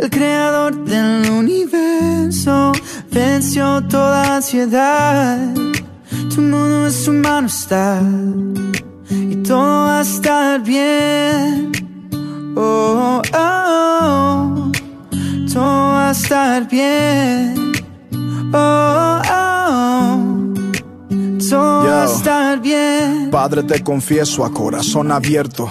El creador del universo venció toda ansiedad. Tu mundo en su mano está. Y todo va a estar bien. Oh, oh, oh. Todo va a estar bien. Oh, oh. Todo va a estar bien. Padre, te confieso a corazón abierto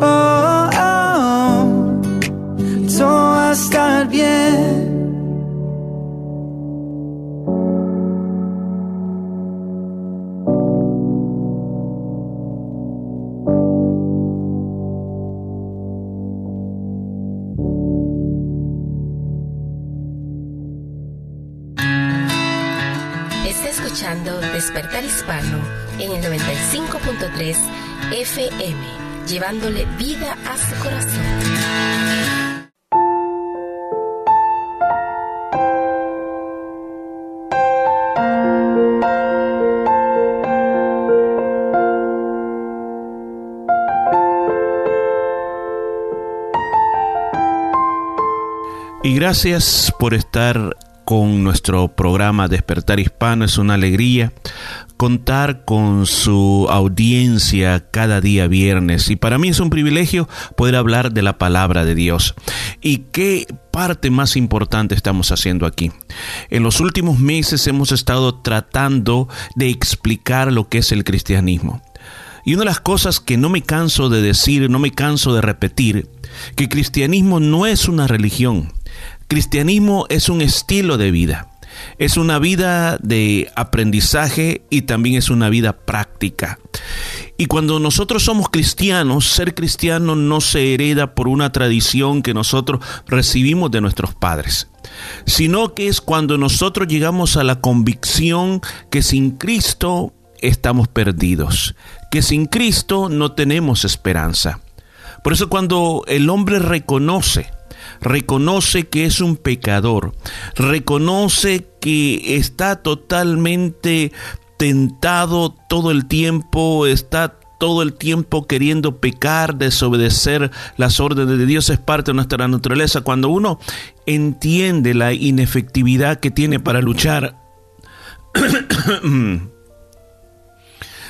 Oh, oh, todo va a estar bien. Despertar Hispano en el 95.3 FM, llevándole vida a su corazón. Y gracias por estar con nuestro programa Despertar Hispano. Es una alegría contar con su audiencia cada día viernes. Y para mí es un privilegio poder hablar de la palabra de Dios. ¿Y qué parte más importante estamos haciendo aquí? En los últimos meses hemos estado tratando de explicar lo que es el cristianismo. Y una de las cosas que no me canso de decir, no me canso de repetir, que cristianismo no es una religión. Cristianismo es un estilo de vida. Es una vida de aprendizaje y también es una vida práctica. Y cuando nosotros somos cristianos, ser cristiano no se hereda por una tradición que nosotros recibimos de nuestros padres, sino que es cuando nosotros llegamos a la convicción que sin Cristo estamos perdidos, que sin Cristo no tenemos esperanza. Por eso cuando el hombre reconoce, reconoce que es un pecador, reconoce que está totalmente tentado todo el tiempo, está todo el tiempo queriendo pecar, desobedecer las órdenes de Dios, es parte de nuestra naturaleza. Cuando uno entiende la inefectividad que tiene para luchar, [COUGHS] [COUGHS]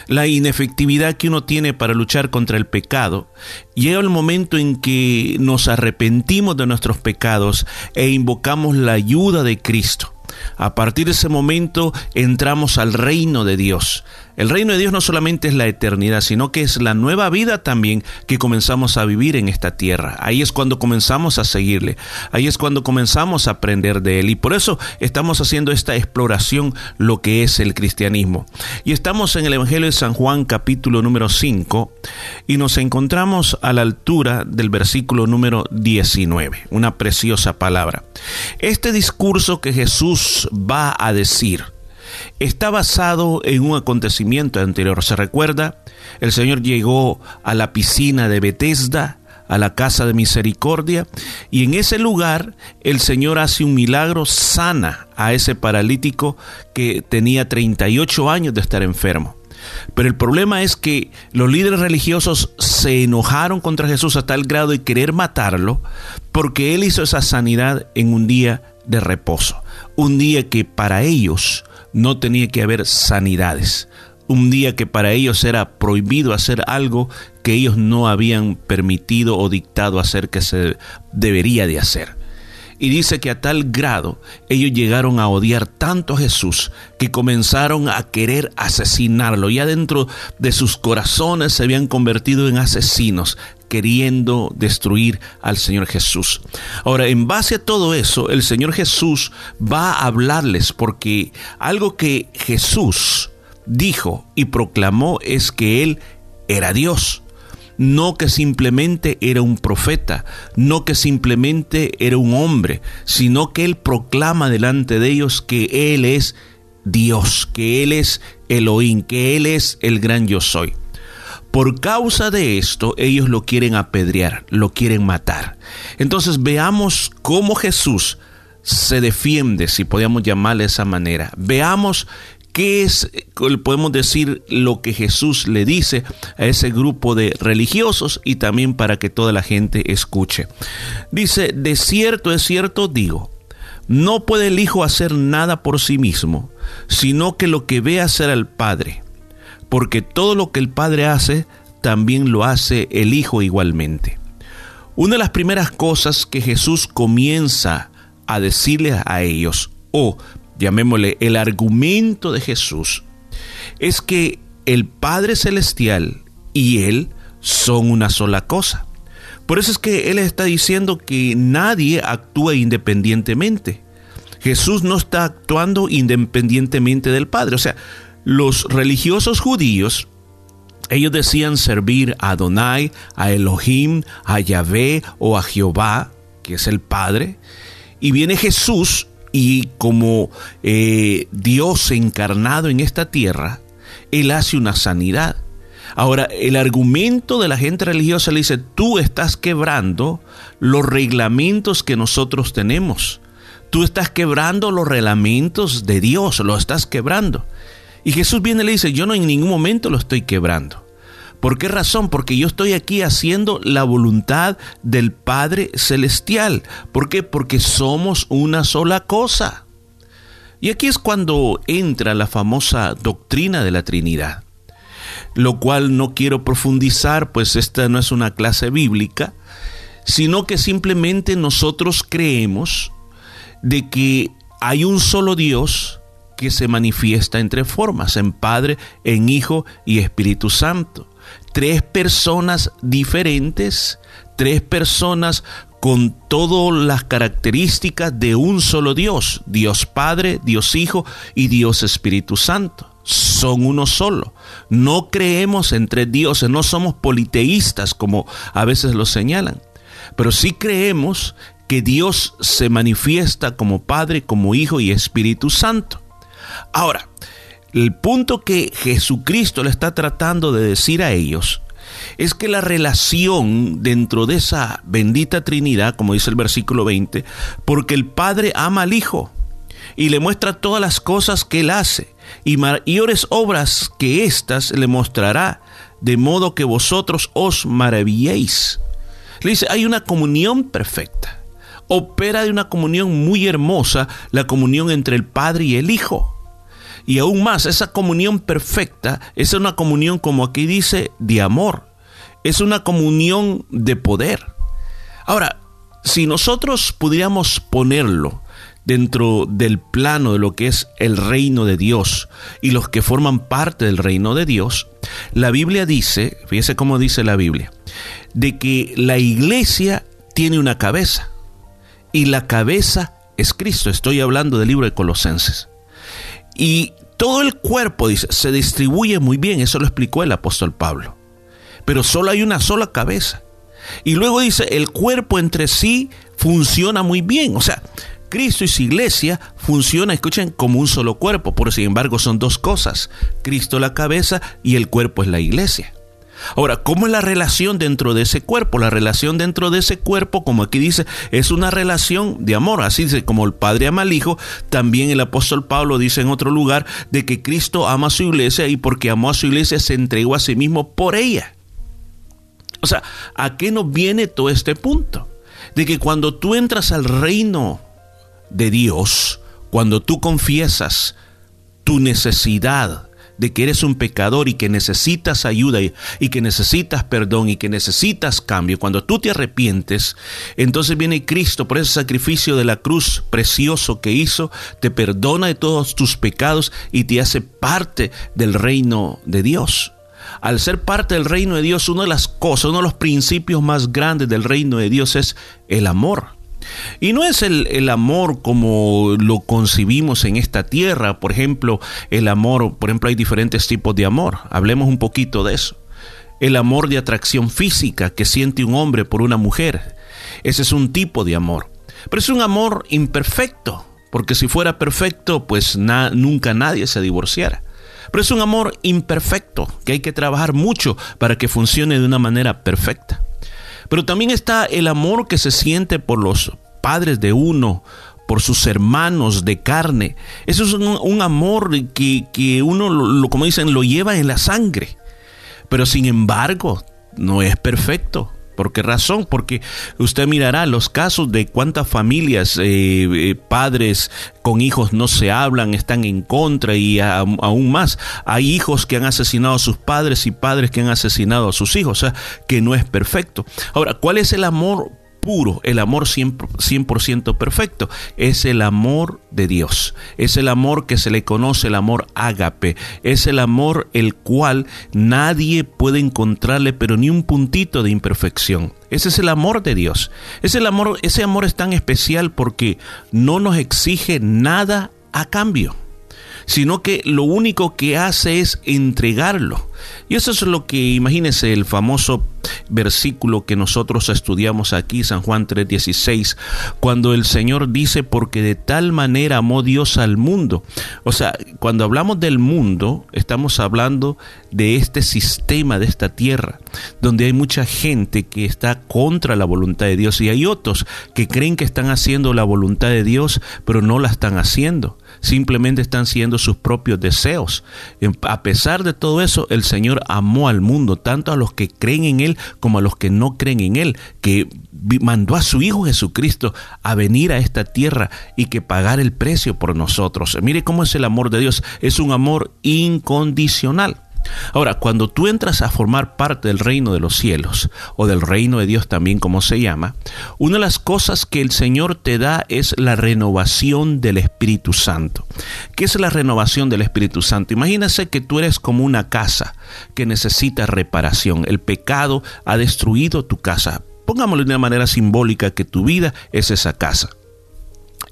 la inefectividad que uno tiene para luchar contra el pecado, llega el momento en que nos arrepentimos de nuestros pecados e invocamos la ayuda de Cristo. A partir de ese momento entramos al reino de Dios. El reino de Dios no solamente es la eternidad, sino que es la nueva vida también que comenzamos a vivir en esta tierra. Ahí es cuando comenzamos a seguirle. Ahí es cuando comenzamos a aprender de Él. Y por eso estamos haciendo esta exploración, lo que es el cristianismo. Y estamos en el Evangelio de San Juan capítulo número 5 y nos encontramos a la altura del versículo número 19. Una preciosa palabra. Este discurso que Jesús va a decir está basado en un acontecimiento anterior. ¿Se recuerda? El Señor llegó a la piscina de Bethesda, a la casa de misericordia, y en ese lugar el Señor hace un milagro, sana a ese paralítico que tenía 38 años de estar enfermo. Pero el problema es que los líderes religiosos se enojaron contra Jesús a tal grado de querer matarlo porque él hizo esa sanidad en un día de reposo, un día que para ellos no tenía que haber sanidades, un día que para ellos era prohibido hacer algo que ellos no habían permitido o dictado hacer que se debería de hacer. Y dice que a tal grado ellos llegaron a odiar tanto a Jesús que comenzaron a querer asesinarlo. Ya dentro de sus corazones se habían convertido en asesinos, queriendo destruir al Señor Jesús. Ahora, en base a todo eso, el Señor Jesús va a hablarles porque algo que Jesús dijo y proclamó es que Él era Dios no que simplemente era un profeta, no que simplemente era un hombre, sino que él proclama delante de ellos que él es Dios, que él es Elohim, que él es el gran yo soy. Por causa de esto, ellos lo quieren apedrear, lo quieren matar. Entonces veamos cómo Jesús se defiende, si podíamos llamarle de esa manera. Veamos ¿Qué es, podemos decir, lo que Jesús le dice a ese grupo de religiosos y también para que toda la gente escuche? Dice, de cierto, es cierto, digo, no puede el Hijo hacer nada por sí mismo, sino que lo que ve hacer al Padre, porque todo lo que el Padre hace, también lo hace el Hijo igualmente. Una de las primeras cosas que Jesús comienza a decirles a ellos, o llamémosle el argumento de Jesús, es que el Padre Celestial y Él son una sola cosa. Por eso es que Él está diciendo que nadie actúa independientemente. Jesús no está actuando independientemente del Padre. O sea, los religiosos judíos, ellos decían servir a Adonai, a Elohim, a Yahvé o a Jehová, que es el Padre. Y viene Jesús y como eh, Dios encarnado en esta tierra, Él hace una sanidad. Ahora, el argumento de la gente religiosa le dice, tú estás quebrando los reglamentos que nosotros tenemos. Tú estás quebrando los reglamentos de Dios, lo estás quebrando. Y Jesús viene y le dice, yo no en ningún momento lo estoy quebrando. ¿Por qué razón? Porque yo estoy aquí haciendo la voluntad del Padre Celestial. ¿Por qué? Porque somos una sola cosa. Y aquí es cuando entra la famosa doctrina de la Trinidad, lo cual no quiero profundizar, pues esta no es una clase bíblica, sino que simplemente nosotros creemos de que hay un solo Dios que se manifiesta entre formas, en Padre, en Hijo y Espíritu Santo tres personas diferentes, tres personas con todas las características de un solo Dios, Dios Padre, Dios Hijo y Dios Espíritu Santo. Son uno solo. No creemos en tres dioses, no somos politeístas como a veces lo señalan, pero sí creemos que Dios se manifiesta como Padre, como Hijo y Espíritu Santo. Ahora, el punto que Jesucristo le está tratando de decir a ellos es que la relación dentro de esa bendita Trinidad, como dice el versículo 20, porque el Padre ama al Hijo y le muestra todas las cosas que él hace y mayores obras que éstas le mostrará, de modo que vosotros os maravilléis. Le dice, hay una comunión perfecta. Opera de una comunión muy hermosa la comunión entre el Padre y el Hijo. Y aún más, esa comunión perfecta es una comunión, como aquí dice, de amor. Es una comunión de poder. Ahora, si nosotros pudiéramos ponerlo dentro del plano de lo que es el reino de Dios y los que forman parte del reino de Dios, la Biblia dice, fíjese cómo dice la Biblia, de que la iglesia tiene una cabeza y la cabeza es Cristo. Estoy hablando del libro de Colosenses. Y todo el cuerpo, dice, se distribuye muy bien, eso lo explicó el apóstol Pablo. Pero solo hay una sola cabeza. Y luego dice, el cuerpo entre sí funciona muy bien. O sea, Cristo y su iglesia funcionan, escuchen, como un solo cuerpo, por sin embargo son dos cosas, Cristo la cabeza y el cuerpo es la iglesia. Ahora, ¿cómo es la relación dentro de ese cuerpo? La relación dentro de ese cuerpo, como aquí dice, es una relación de amor. Así dice, como el Padre ama al Hijo, también el apóstol Pablo dice en otro lugar de que Cristo ama a su iglesia y porque amó a su iglesia se entregó a sí mismo por ella. O sea, ¿a qué nos viene todo este punto? De que cuando tú entras al reino de Dios, cuando tú confiesas tu necesidad de que eres un pecador y que necesitas ayuda y, que necesitas perdón y que necesitas cambio, cuando tú te arrepientes, entonces viene Cristo por ese sacrificio de la cruz precioso que hizo, te perdona de todos tus pecados y te hace parte del reino de Dios. Al ser parte del reino de Dios, una de las cosas, uno de los principios más grandes del reino de Dios es el amor. Y no es el, amor como lo concibimos en esta tierra. Por ejemplo, el amor, por ejemplo, hay diferentes tipos de amor. Hablemos un poquito de eso. El amor de atracción física que siente un hombre por una mujer. Ese es un tipo de amor. Pero es un amor imperfecto, porque si fuera perfecto, pues nunca nadie se divorciara. Pero es un amor imperfecto que hay que trabajar mucho para que funcione de una manera perfecta. Pero también está el amor que se siente por los padres de uno, por sus hermanos de carne. Eso es un, amor que, uno, lo, como dicen, lo lleva en la sangre. Pero sin embargo, no es perfecto. ¿Por qué razón? Porque usted mirará los casos de cuántas familias, eh, eh, padres con hijos no se hablan, están en contra y aún más. Hay hijos que han asesinado a sus padres y padres que han asesinado a sus hijos. O sea, que no es perfecto. Ahora, ¿cuál es el amor puro, el amor 100%, perfecto, es el amor de Dios. Es el amor que se le conoce, el amor ágape. Es el amor el cual nadie puede encontrarle, pero ni un puntito de imperfección. Ese es el amor de Dios. Es el amor, ese amor es tan especial porque no nos exige nada a cambio sino que lo único que hace es entregarlo. Y eso es lo que, imagínense, el famoso versículo que nosotros estudiamos aquí, San Juan 3:16, cuando el Señor dice, porque de tal manera amó Dios al mundo. O sea, cuando hablamos del mundo, estamos hablando de este sistema, de esta tierra, donde hay mucha gente que está contra la voluntad de Dios y hay otros que creen que están haciendo la voluntad de Dios, pero no la están haciendo simplemente están siguiendo sus propios deseos. A pesar de todo eso, el Señor amó al mundo, tanto a los que creen en Él como a los que no creen en Él, que mandó a su Hijo Jesucristo a venir a esta tierra y que pagar el precio por nosotros. Mire cómo es el amor de Dios, es un amor incondicional. Ahora, cuando tú entras a formar parte del reino de los cielos, o del reino de Dios también como se llama, una de las cosas que el Señor te da es la renovación del Espíritu Santo. ¿Qué es la renovación del Espíritu Santo? Imagínese que tú eres como una casa que necesita reparación. El pecado ha destruido tu casa. Pongámoslo de una manera simbólica que tu vida es esa casa.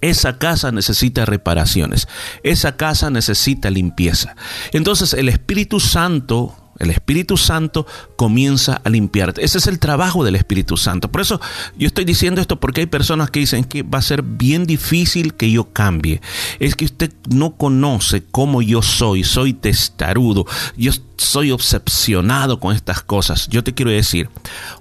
Esa casa necesita reparaciones. Esa casa necesita limpieza. Entonces el Espíritu Santo, el Espíritu Santo comienza a limpiarte. Ese es el trabajo del Espíritu Santo. Por eso yo estoy diciendo esto porque hay personas que dicen que va a ser bien difícil que yo cambie. Es que usted no conoce cómo yo soy. Soy testarudo. Yo soy obsesionado con estas cosas. Yo te quiero decir,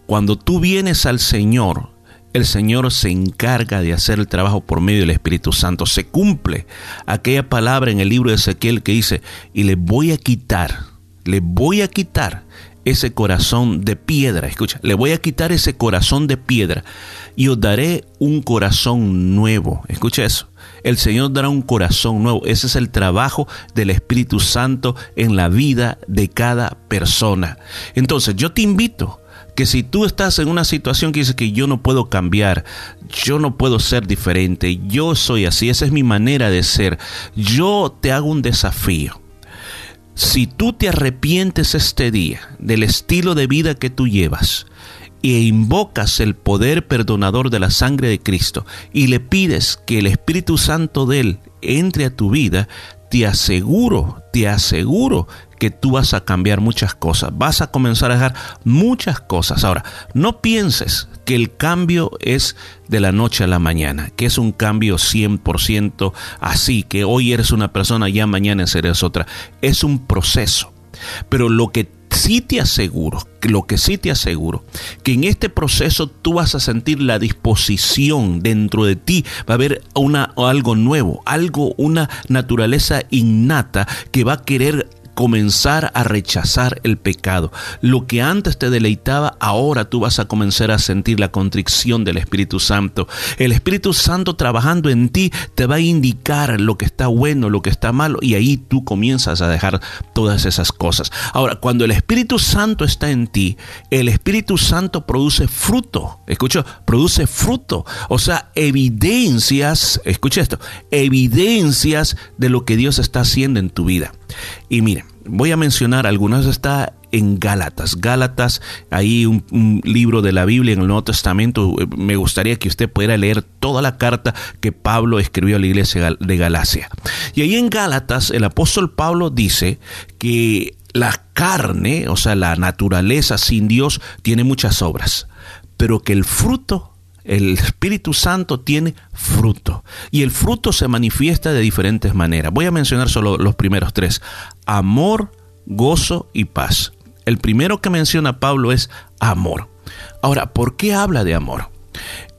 cuando tú vienes al Señor, el Señor se encarga de hacer el trabajo por medio del Espíritu Santo. Se cumple aquella palabra en el libro de Ezequiel que dice, y le voy a quitar, le voy a quitar ese corazón de piedra. Escucha, le voy a quitar ese corazón de piedra y os daré un corazón nuevo. Escucha eso. El Señor dará un corazón nuevo. Ese es el trabajo del Espíritu Santo en la vida de cada persona. Entonces, yo te invito que si tú estás en una situación que dices que yo no puedo cambiar, yo no puedo ser diferente, yo soy así, esa es mi manera de ser, yo te hago un desafío. Si tú te arrepientes este día del estilo de vida que tú llevas, e invocas el poder perdonador de la sangre de Cristo y le pides que el Espíritu Santo de Él entre a tu vida, te aseguro, te aseguro que tú vas a cambiar muchas cosas, vas a comenzar a dejar muchas cosas. Ahora, no pienses que el cambio es de la noche a la mañana, que es un cambio 100% así, que hoy eres una persona, ya mañana serás otra. Es un proceso. Pero lo que sí te aseguro, lo que sí te aseguro, que en este proceso tú vas a sentir la disposición dentro de ti, va a haber una, algo nuevo, algo, una naturaleza innata que va a querer comenzar a rechazar el pecado. Lo que antes te deleitaba, ahora tú vas a comenzar a sentir la contrición del Espíritu Santo. El Espíritu Santo trabajando en ti te va a indicar lo que está bueno, lo que está malo, y ahí tú comienzas a dejar todas esas cosas. Ahora, cuando el Espíritu Santo está en ti, el Espíritu Santo produce fruto. Escucha, produce fruto. O sea, evidencias, escucha esto, evidencias de lo que Dios está haciendo en tu vida. Y miren, voy a mencionar algunas, está en Gálatas. Gálatas, ahí un, libro de la Biblia en el Nuevo Testamento. Me gustaría que usted pudiera leer toda la carta que Pablo escribió a la iglesia de Galacia. Y ahí en Gálatas, el apóstol Pablo dice que la carne, o sea, la naturaleza sin Dios, tiene muchas obras, pero que el fruto el Espíritu Santo tiene fruto y el fruto se manifiesta de diferentes maneras. Voy a mencionar solo los primeros tres. Amor, gozo y paz. El primero que menciona Pablo es amor. Ahora, ¿por qué habla de amor?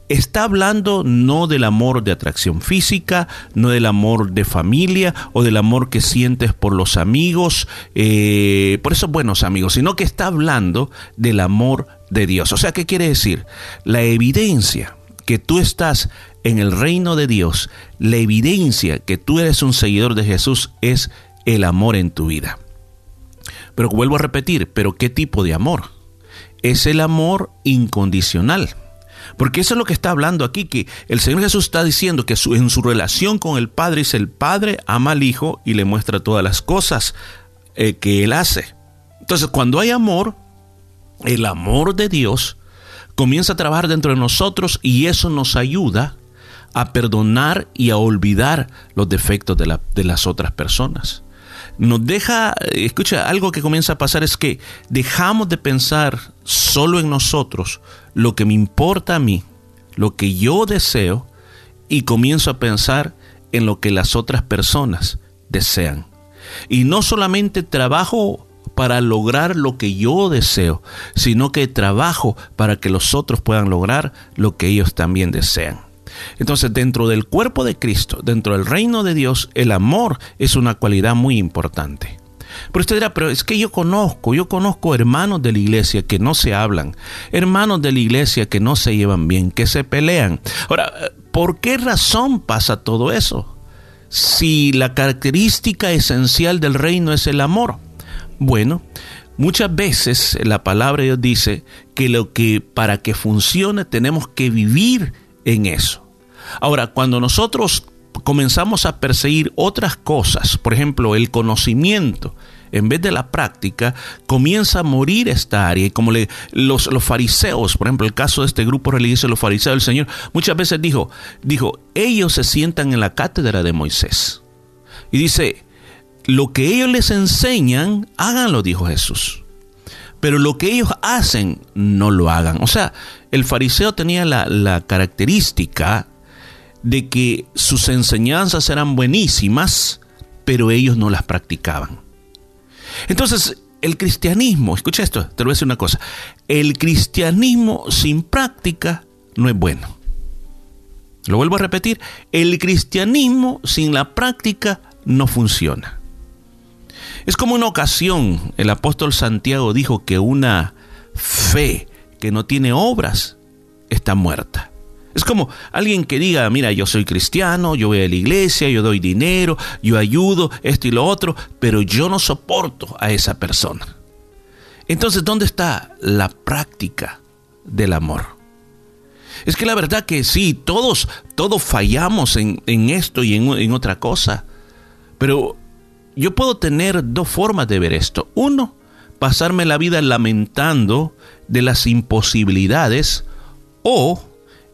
Está hablando no del amor de atracción física, no del amor de familia o del amor que sientes por los amigos, eh, por esos buenos amigos, sino que está hablando del amor de Dios. O sea, ¿qué quiere decir? La evidencia que tú estás en el reino de Dios, la evidencia que tú eres un seguidor de Jesús es el amor en tu vida. Pero vuelvo a repetir, ¿pero qué tipo de amor? Es el amor incondicional. Porque eso es lo que está hablando aquí, que el Señor Jesús está diciendo que en su relación con el Padre es el Padre ama al Hijo y le muestra todas las cosas eh, que Él hace. Entonces, cuando hay amor, el amor de Dios comienza a trabajar dentro de nosotros y eso nos ayuda a perdonar y a olvidar los defectos de, de las otras personas. Nos deja, escucha, algo que comienza a pasar es que dejamos de pensar solo en nosotros, lo que me importa a mí, lo que yo deseo, y comienzo a pensar en lo que las otras personas desean. Y no solamente trabajo para lograr lo que yo deseo, sino que trabajo para que los otros puedan lograr lo que ellos también desean. Entonces, dentro del cuerpo de Cristo, dentro del reino de Dios, el amor es una cualidad muy importante. Pero usted dirá, pero es que yo conozco, yo conozco hermanos de la iglesia que no se hablan, hermanos de la iglesia que no se llevan bien, que se pelean. Ahora, ¿por qué razón pasa todo eso? Si la característica esencial del reino es el amor. Bueno, muchas veces la palabra de Dios dice que lo que para que funcione tenemos que vivir en eso. Ahora, cuando nosotros comenzamos a perseguir otras cosas, por ejemplo, el conocimiento, en vez de la práctica, comienza a morir esta área. Y como le, los, los, fariseos, por ejemplo, el caso de este grupo religioso, los fariseos del Señor, muchas veces dijo, dijo, ellos se sientan en la cátedra de Moisés. Y dice, lo que ellos les enseñan, háganlo, dijo Jesús. Pero lo que ellos hacen, no lo hagan. O sea, el fariseo tenía la, la característica de que sus enseñanzas eran buenísimas, pero ellos no las practicaban. Entonces, el cristianismo, escucha esto, te voy a decir una cosa, el cristianismo sin práctica no es bueno. Lo vuelvo a repetir, el cristianismo sin la práctica no funciona. Es como una ocasión, el apóstol Santiago dijo que una fe que no tiene obras está muerta. Es como alguien que diga, mira, yo soy cristiano, yo voy a la iglesia, yo doy dinero, yo ayudo, esto y lo otro, pero yo no soporto a esa persona. Entonces, ¿dónde está la práctica del amor? Es que la verdad que sí, todos, todos fallamos en, esto y en, en otra cosa, pero yo puedo tener dos formas de ver esto. Uno, pasarme la vida lamentando de las imposibilidades o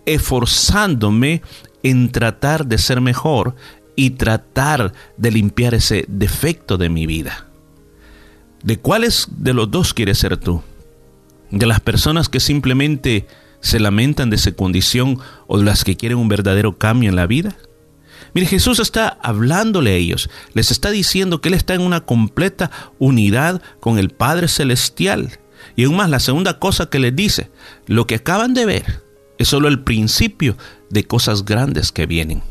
esforzándome en tratar de ser mejor y tratar de limpiar ese defecto de mi vida. ¿De cuáles de los dos quieres ser tú? ¿De las personas que simplemente se lamentan de su condición o de las que quieren un verdadero cambio en la vida? Mire, Jesús está hablándole a ellos, les está diciendo que Él está en una completa unidad con el Padre Celestial. Y aún más, la segunda cosa que les dice, lo que acaban de ver es solo el principio de cosas grandes que vienen.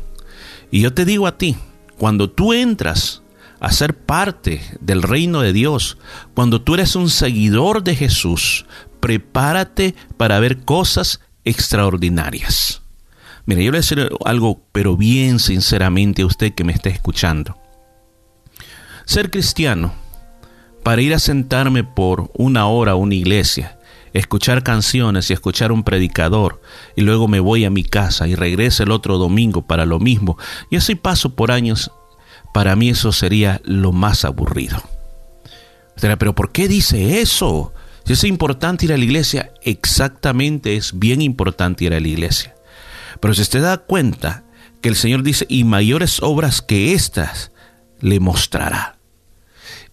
Y yo te digo a ti, cuando tú entras a ser parte del reino de Dios, cuando tú eres un seguidor de Jesús, prepárate para ver cosas extraordinarias. Mire, yo le voy a decir algo, pero bien sinceramente a usted que me está escuchando. Ser cristiano, para ir a sentarme por una hora a una iglesia, escuchar canciones y escuchar un predicador, y luego me voy a mi casa y regreso el otro domingo para lo mismo, y así paso por años, para mí eso sería lo más aburrido. Pero ¿por qué dice eso? Si es importante ir a la iglesia, exactamente es bien importante ir a la iglesia. Pero si usted da cuenta que el Señor dice, y mayores obras que estas le mostrará.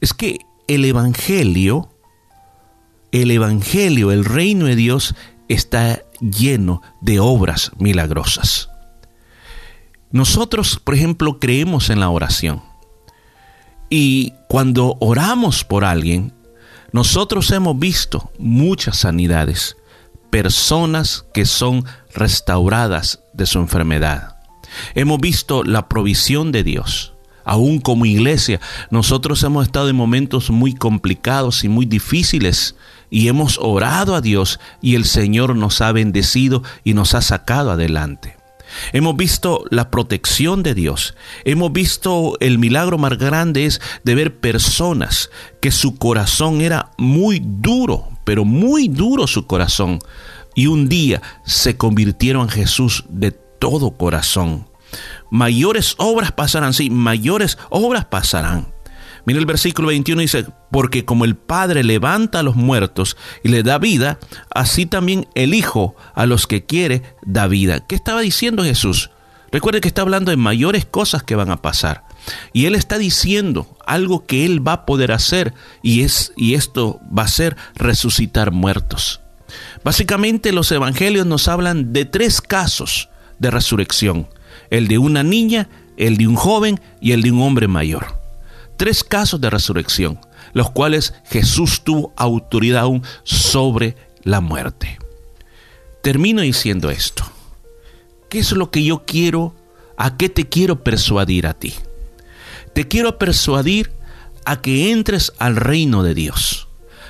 Es que el Evangelio, el Evangelio, el reino de Dios está lleno de obras milagrosas. Nosotros, por ejemplo, creemos en la oración. Y cuando oramos por alguien, nosotros hemos visto muchas sanidades, personas que son restauradas de su enfermedad. Hemos visto la provisión de Dios. Aún como iglesia, nosotros hemos estado en momentos muy complicados y muy difíciles y hemos orado a Dios y el Señor nos ha bendecido y nos ha sacado adelante. Hemos visto la protección de Dios. Hemos visto el milagro más grande es de ver personas que su corazón era muy duro, pero muy duro su corazón, y un día se convirtieron en Jesús de todo corazón. Mayores obras pasarán, sí, mayores obras pasarán. Mira el versículo 21 dice, porque como el Padre levanta a los muertos y le da vida, así también el Hijo a los que quiere da vida. ¿Qué estaba diciendo Jesús? Recuerde que está hablando de mayores cosas que van a pasar. Y Él está diciendo algo que Él va a poder hacer y, es, y esto va a ser resucitar muertos. Básicamente los evangelios nos hablan de tres casos de resurrección. El de una niña, el de un joven y el de un hombre mayor. Tres casos de resurrección, los cuales Jesús tuvo autoridad aún sobre la muerte. Termino diciendo esto. ¿Qué es lo que yo quiero? ¿A qué te quiero persuadir a ti? Te quiero persuadir a que entres al reino de Dios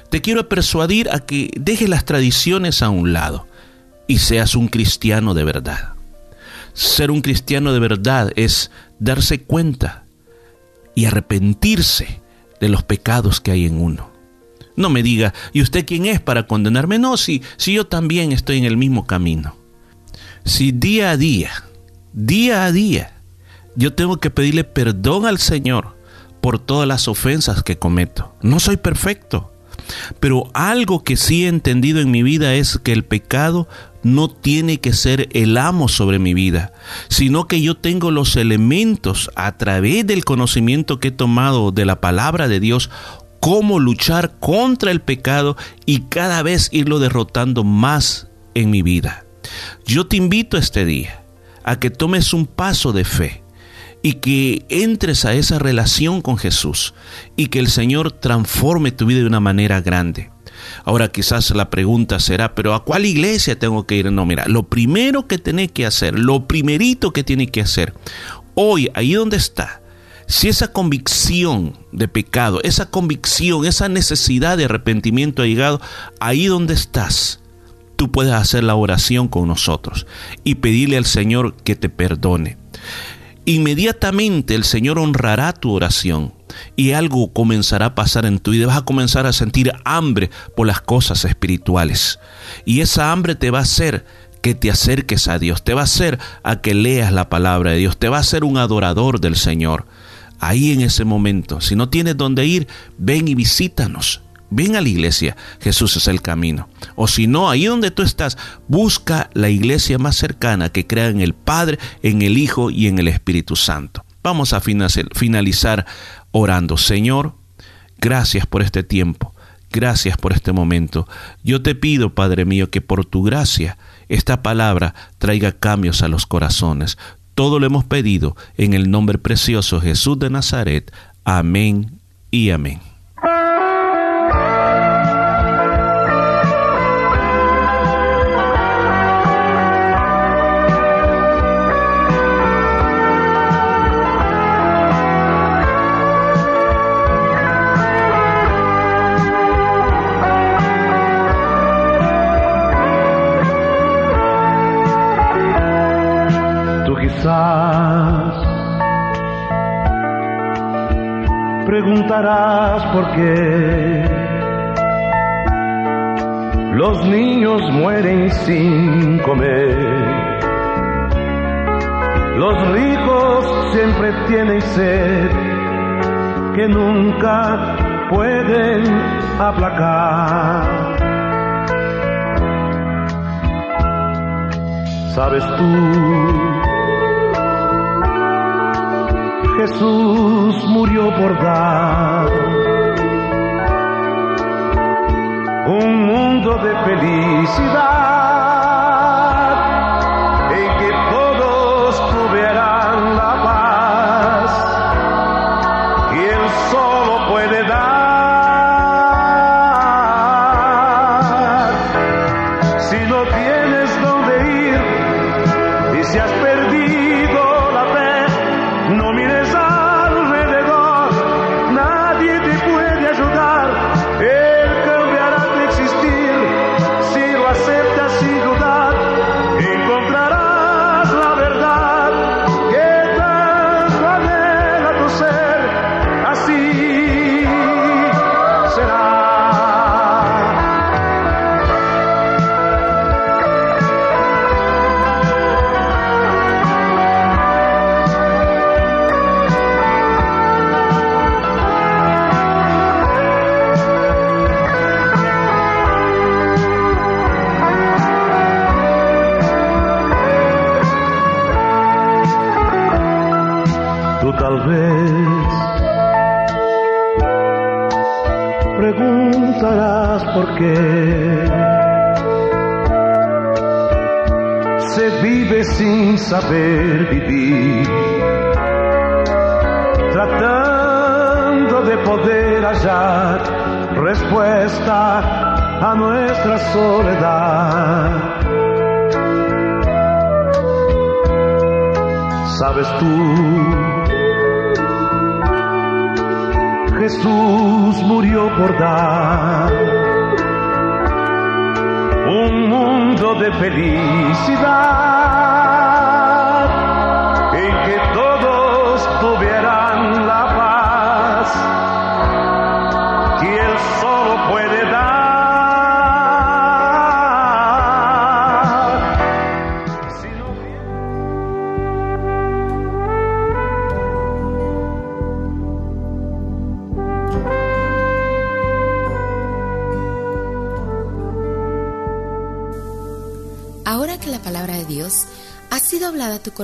te quiero persuadir a que dejes las tradiciones a un lado y seas un cristiano de verdad. Ser un cristiano de verdad es darse cuenta y arrepentirse de los pecados que hay en uno. No me diga, ¿y usted quién es para condenarme? No, si, si yo también estoy en el mismo camino. Si día a día, día a día, yo tengo que pedirle perdón al Señor por todas las ofensas que cometo. No soy perfecto. Pero algo que sí he entendido en mi vida es que el pecado no tiene que ser el amo sobre mi vida, sino que yo tengo los elementos a través del conocimiento que he tomado de la palabra de Dios, cómo luchar contra el pecado y cada vez irlo derrotando más en mi vida. Yo te invito este día a que tomes un paso de fe y que entres a esa relación con Jesús y que el Señor transforme tu vida de una manera grande. Ahora quizás la pregunta será, pero ¿a cuál iglesia tengo que ir? No, mira, lo primero que tenés que hacer, lo primerito que tiene que hacer, hoy, ahí donde está, si esa convicción de pecado, esa convicción, esa necesidad de arrepentimiento ha llegado, ahí donde estás, tú puedes hacer la oración con nosotros y pedirle al Señor que te perdone inmediatamente el Señor honrará tu oración y algo comenzará a pasar en tu vida. Vas a comenzar a sentir hambre por las cosas espirituales. Y esa hambre te va a hacer que te acerques a Dios, te va a hacer a que leas la palabra de Dios, te va a hacer un adorador del Señor. Ahí en ese momento, si no tienes dónde ir, ven y visítanos. Ven a la iglesia, Jesús es el camino. O si no, ahí donde tú estás, busca la iglesia más cercana que crea en el Padre, en el Hijo y en el Espíritu Santo. Vamos a finalizar orando. Señor, gracias por este tiempo. Gracias por este momento. Yo te pido, Padre mío, que por tu gracia esta palabra traiga cambios a los corazones. Todo lo hemos pedido en el nombre precioso Jesús de Nazaret. Amén y amén. Preguntarás por qué los niños mueren sin comer. Los ricos siempre tienen sed que nunca pueden aplacar. ¿Sabes tú? Jesús murió por dar un mundo de felicidad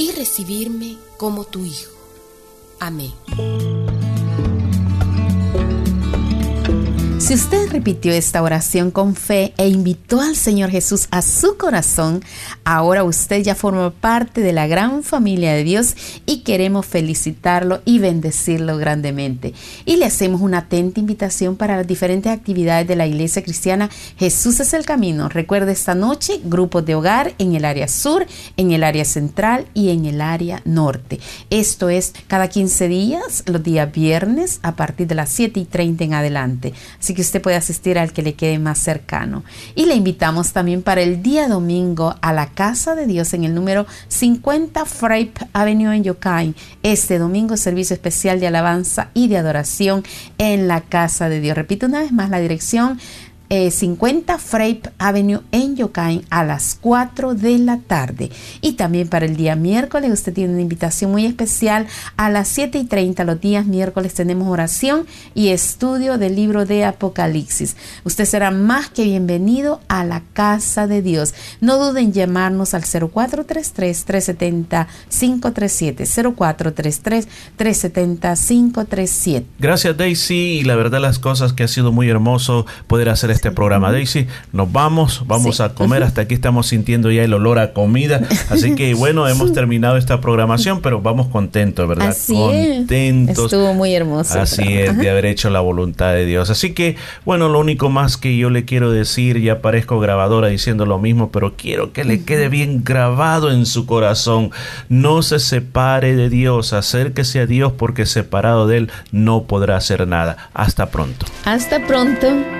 y recibirme como tu Hijo. Amén. Si usted repitió esta oración con fe e invitó al Señor Jesús a su corazón, ahora usted ya forma parte de la gran familia de Dios y queremos felicitarlo y bendecirlo grandemente. Y le hacemos una atenta invitación para las diferentes actividades de la Iglesia Cristiana Jesús es el Camino. Recuerde esta noche grupos de hogar en el área sur, en el área central y en el área norte. Esto es cada 15 días, los días viernes, a partir de las 7 y 30 en adelante. Así que que usted puede asistir al que le quede más cercano. Y le invitamos también para el día domingo a la Casa de Dios en el número 50 Frape Avenue en Yokai. Este domingo servicio especial de alabanza y de adoración en la Casa de Dios. Repito una vez más la dirección 50 eh, Frape Avenue en Yokain a las 4 de la tarde. Y también para el día miércoles usted tiene una invitación muy especial a las 7 y 30 los días miércoles tenemos oración y estudio del libro de Apocalipsis. Usted será más que bienvenido a la casa de Dios. No duden en llamarnos al 0433-370-537. 0433-370-537. Gracias Daisy y la verdad las cosas que ha sido muy hermoso poder hacer este programa. Daisy, nos vamos, vamos a comer. Hasta aquí estamos sintiendo ya el olor a comida. Así que [LAUGHS] bueno, hemos terminado esta programación, pero vamos contentos, ¿verdad? Así contentos. Estuvo muy hermoso. Así es, de haber hecho la voluntad de Dios. Así que bueno, lo único más que yo le quiero decir, ya parezco grabadora diciendo lo mismo, pero quiero que le quede bien grabado en su corazón. No se separe de Dios, acérquese a Dios porque separado de Él no podrá hacer nada. Hasta pronto. Hasta pronto.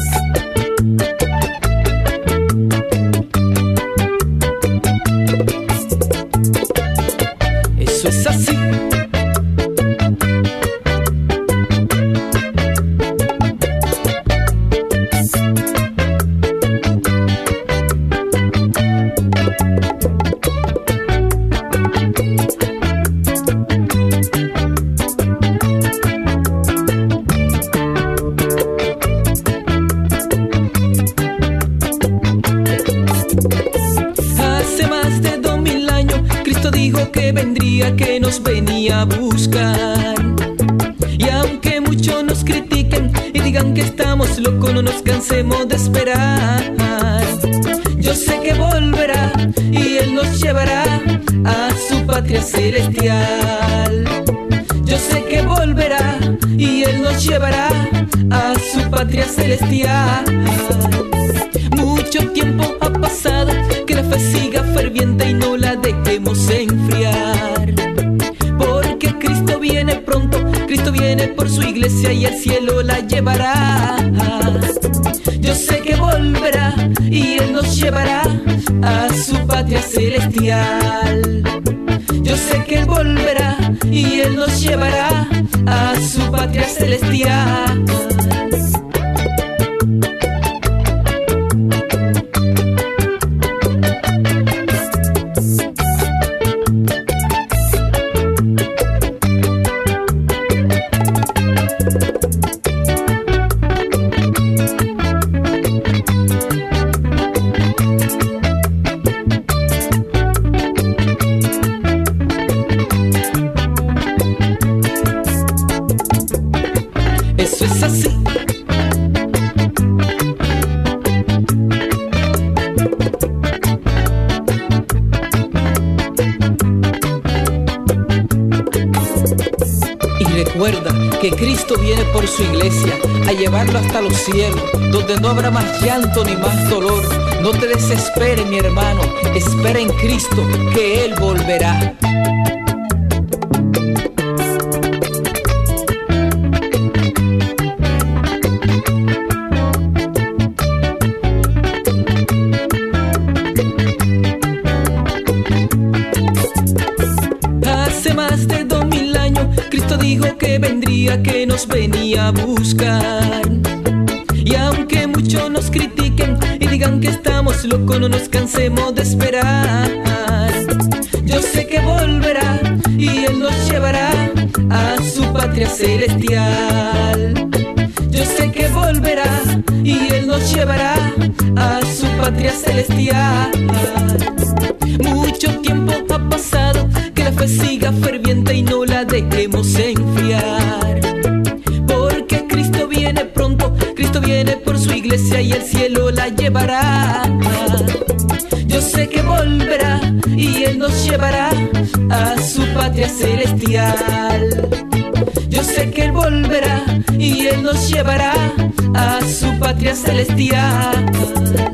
So é. de esperar. Yo sé que volverá y Él nos llevará a su patria celestial. Yo sé que volverá y Él nos llevará a su patria celestial. Mucho tiempo ha pasado que la fe siga ferviente y no la dejemos enfriar. Porque Cristo viene pronto, Cristo viene por su iglesia y al cielo la llevará. Yo sé que volverá y Él nos llevará a su patria celestial. Yo sé que Él volverá y Él nos llevará a su patria celestial. Donde no habrá más llanto ni más dolor. No te desesperes, mi hermano, espera en Cristo que Él volverá. Hace más de dos mil años, Cristo dijo que vendría, que nos venía a buscar estamos locos, no nos cansemos de esperar. Yo sé que volverá y Él nos llevará a su patria celestial. Yo sé que volverá y Él nos llevará a su patria celestial. Mucho tiempo ha pasado que la fe siga ferviente y no la dejemos enfriar. Porque Cristo iglesia y el cielo la llevará. Yo sé que Él volverá y Él nos llevará a su patria celestial.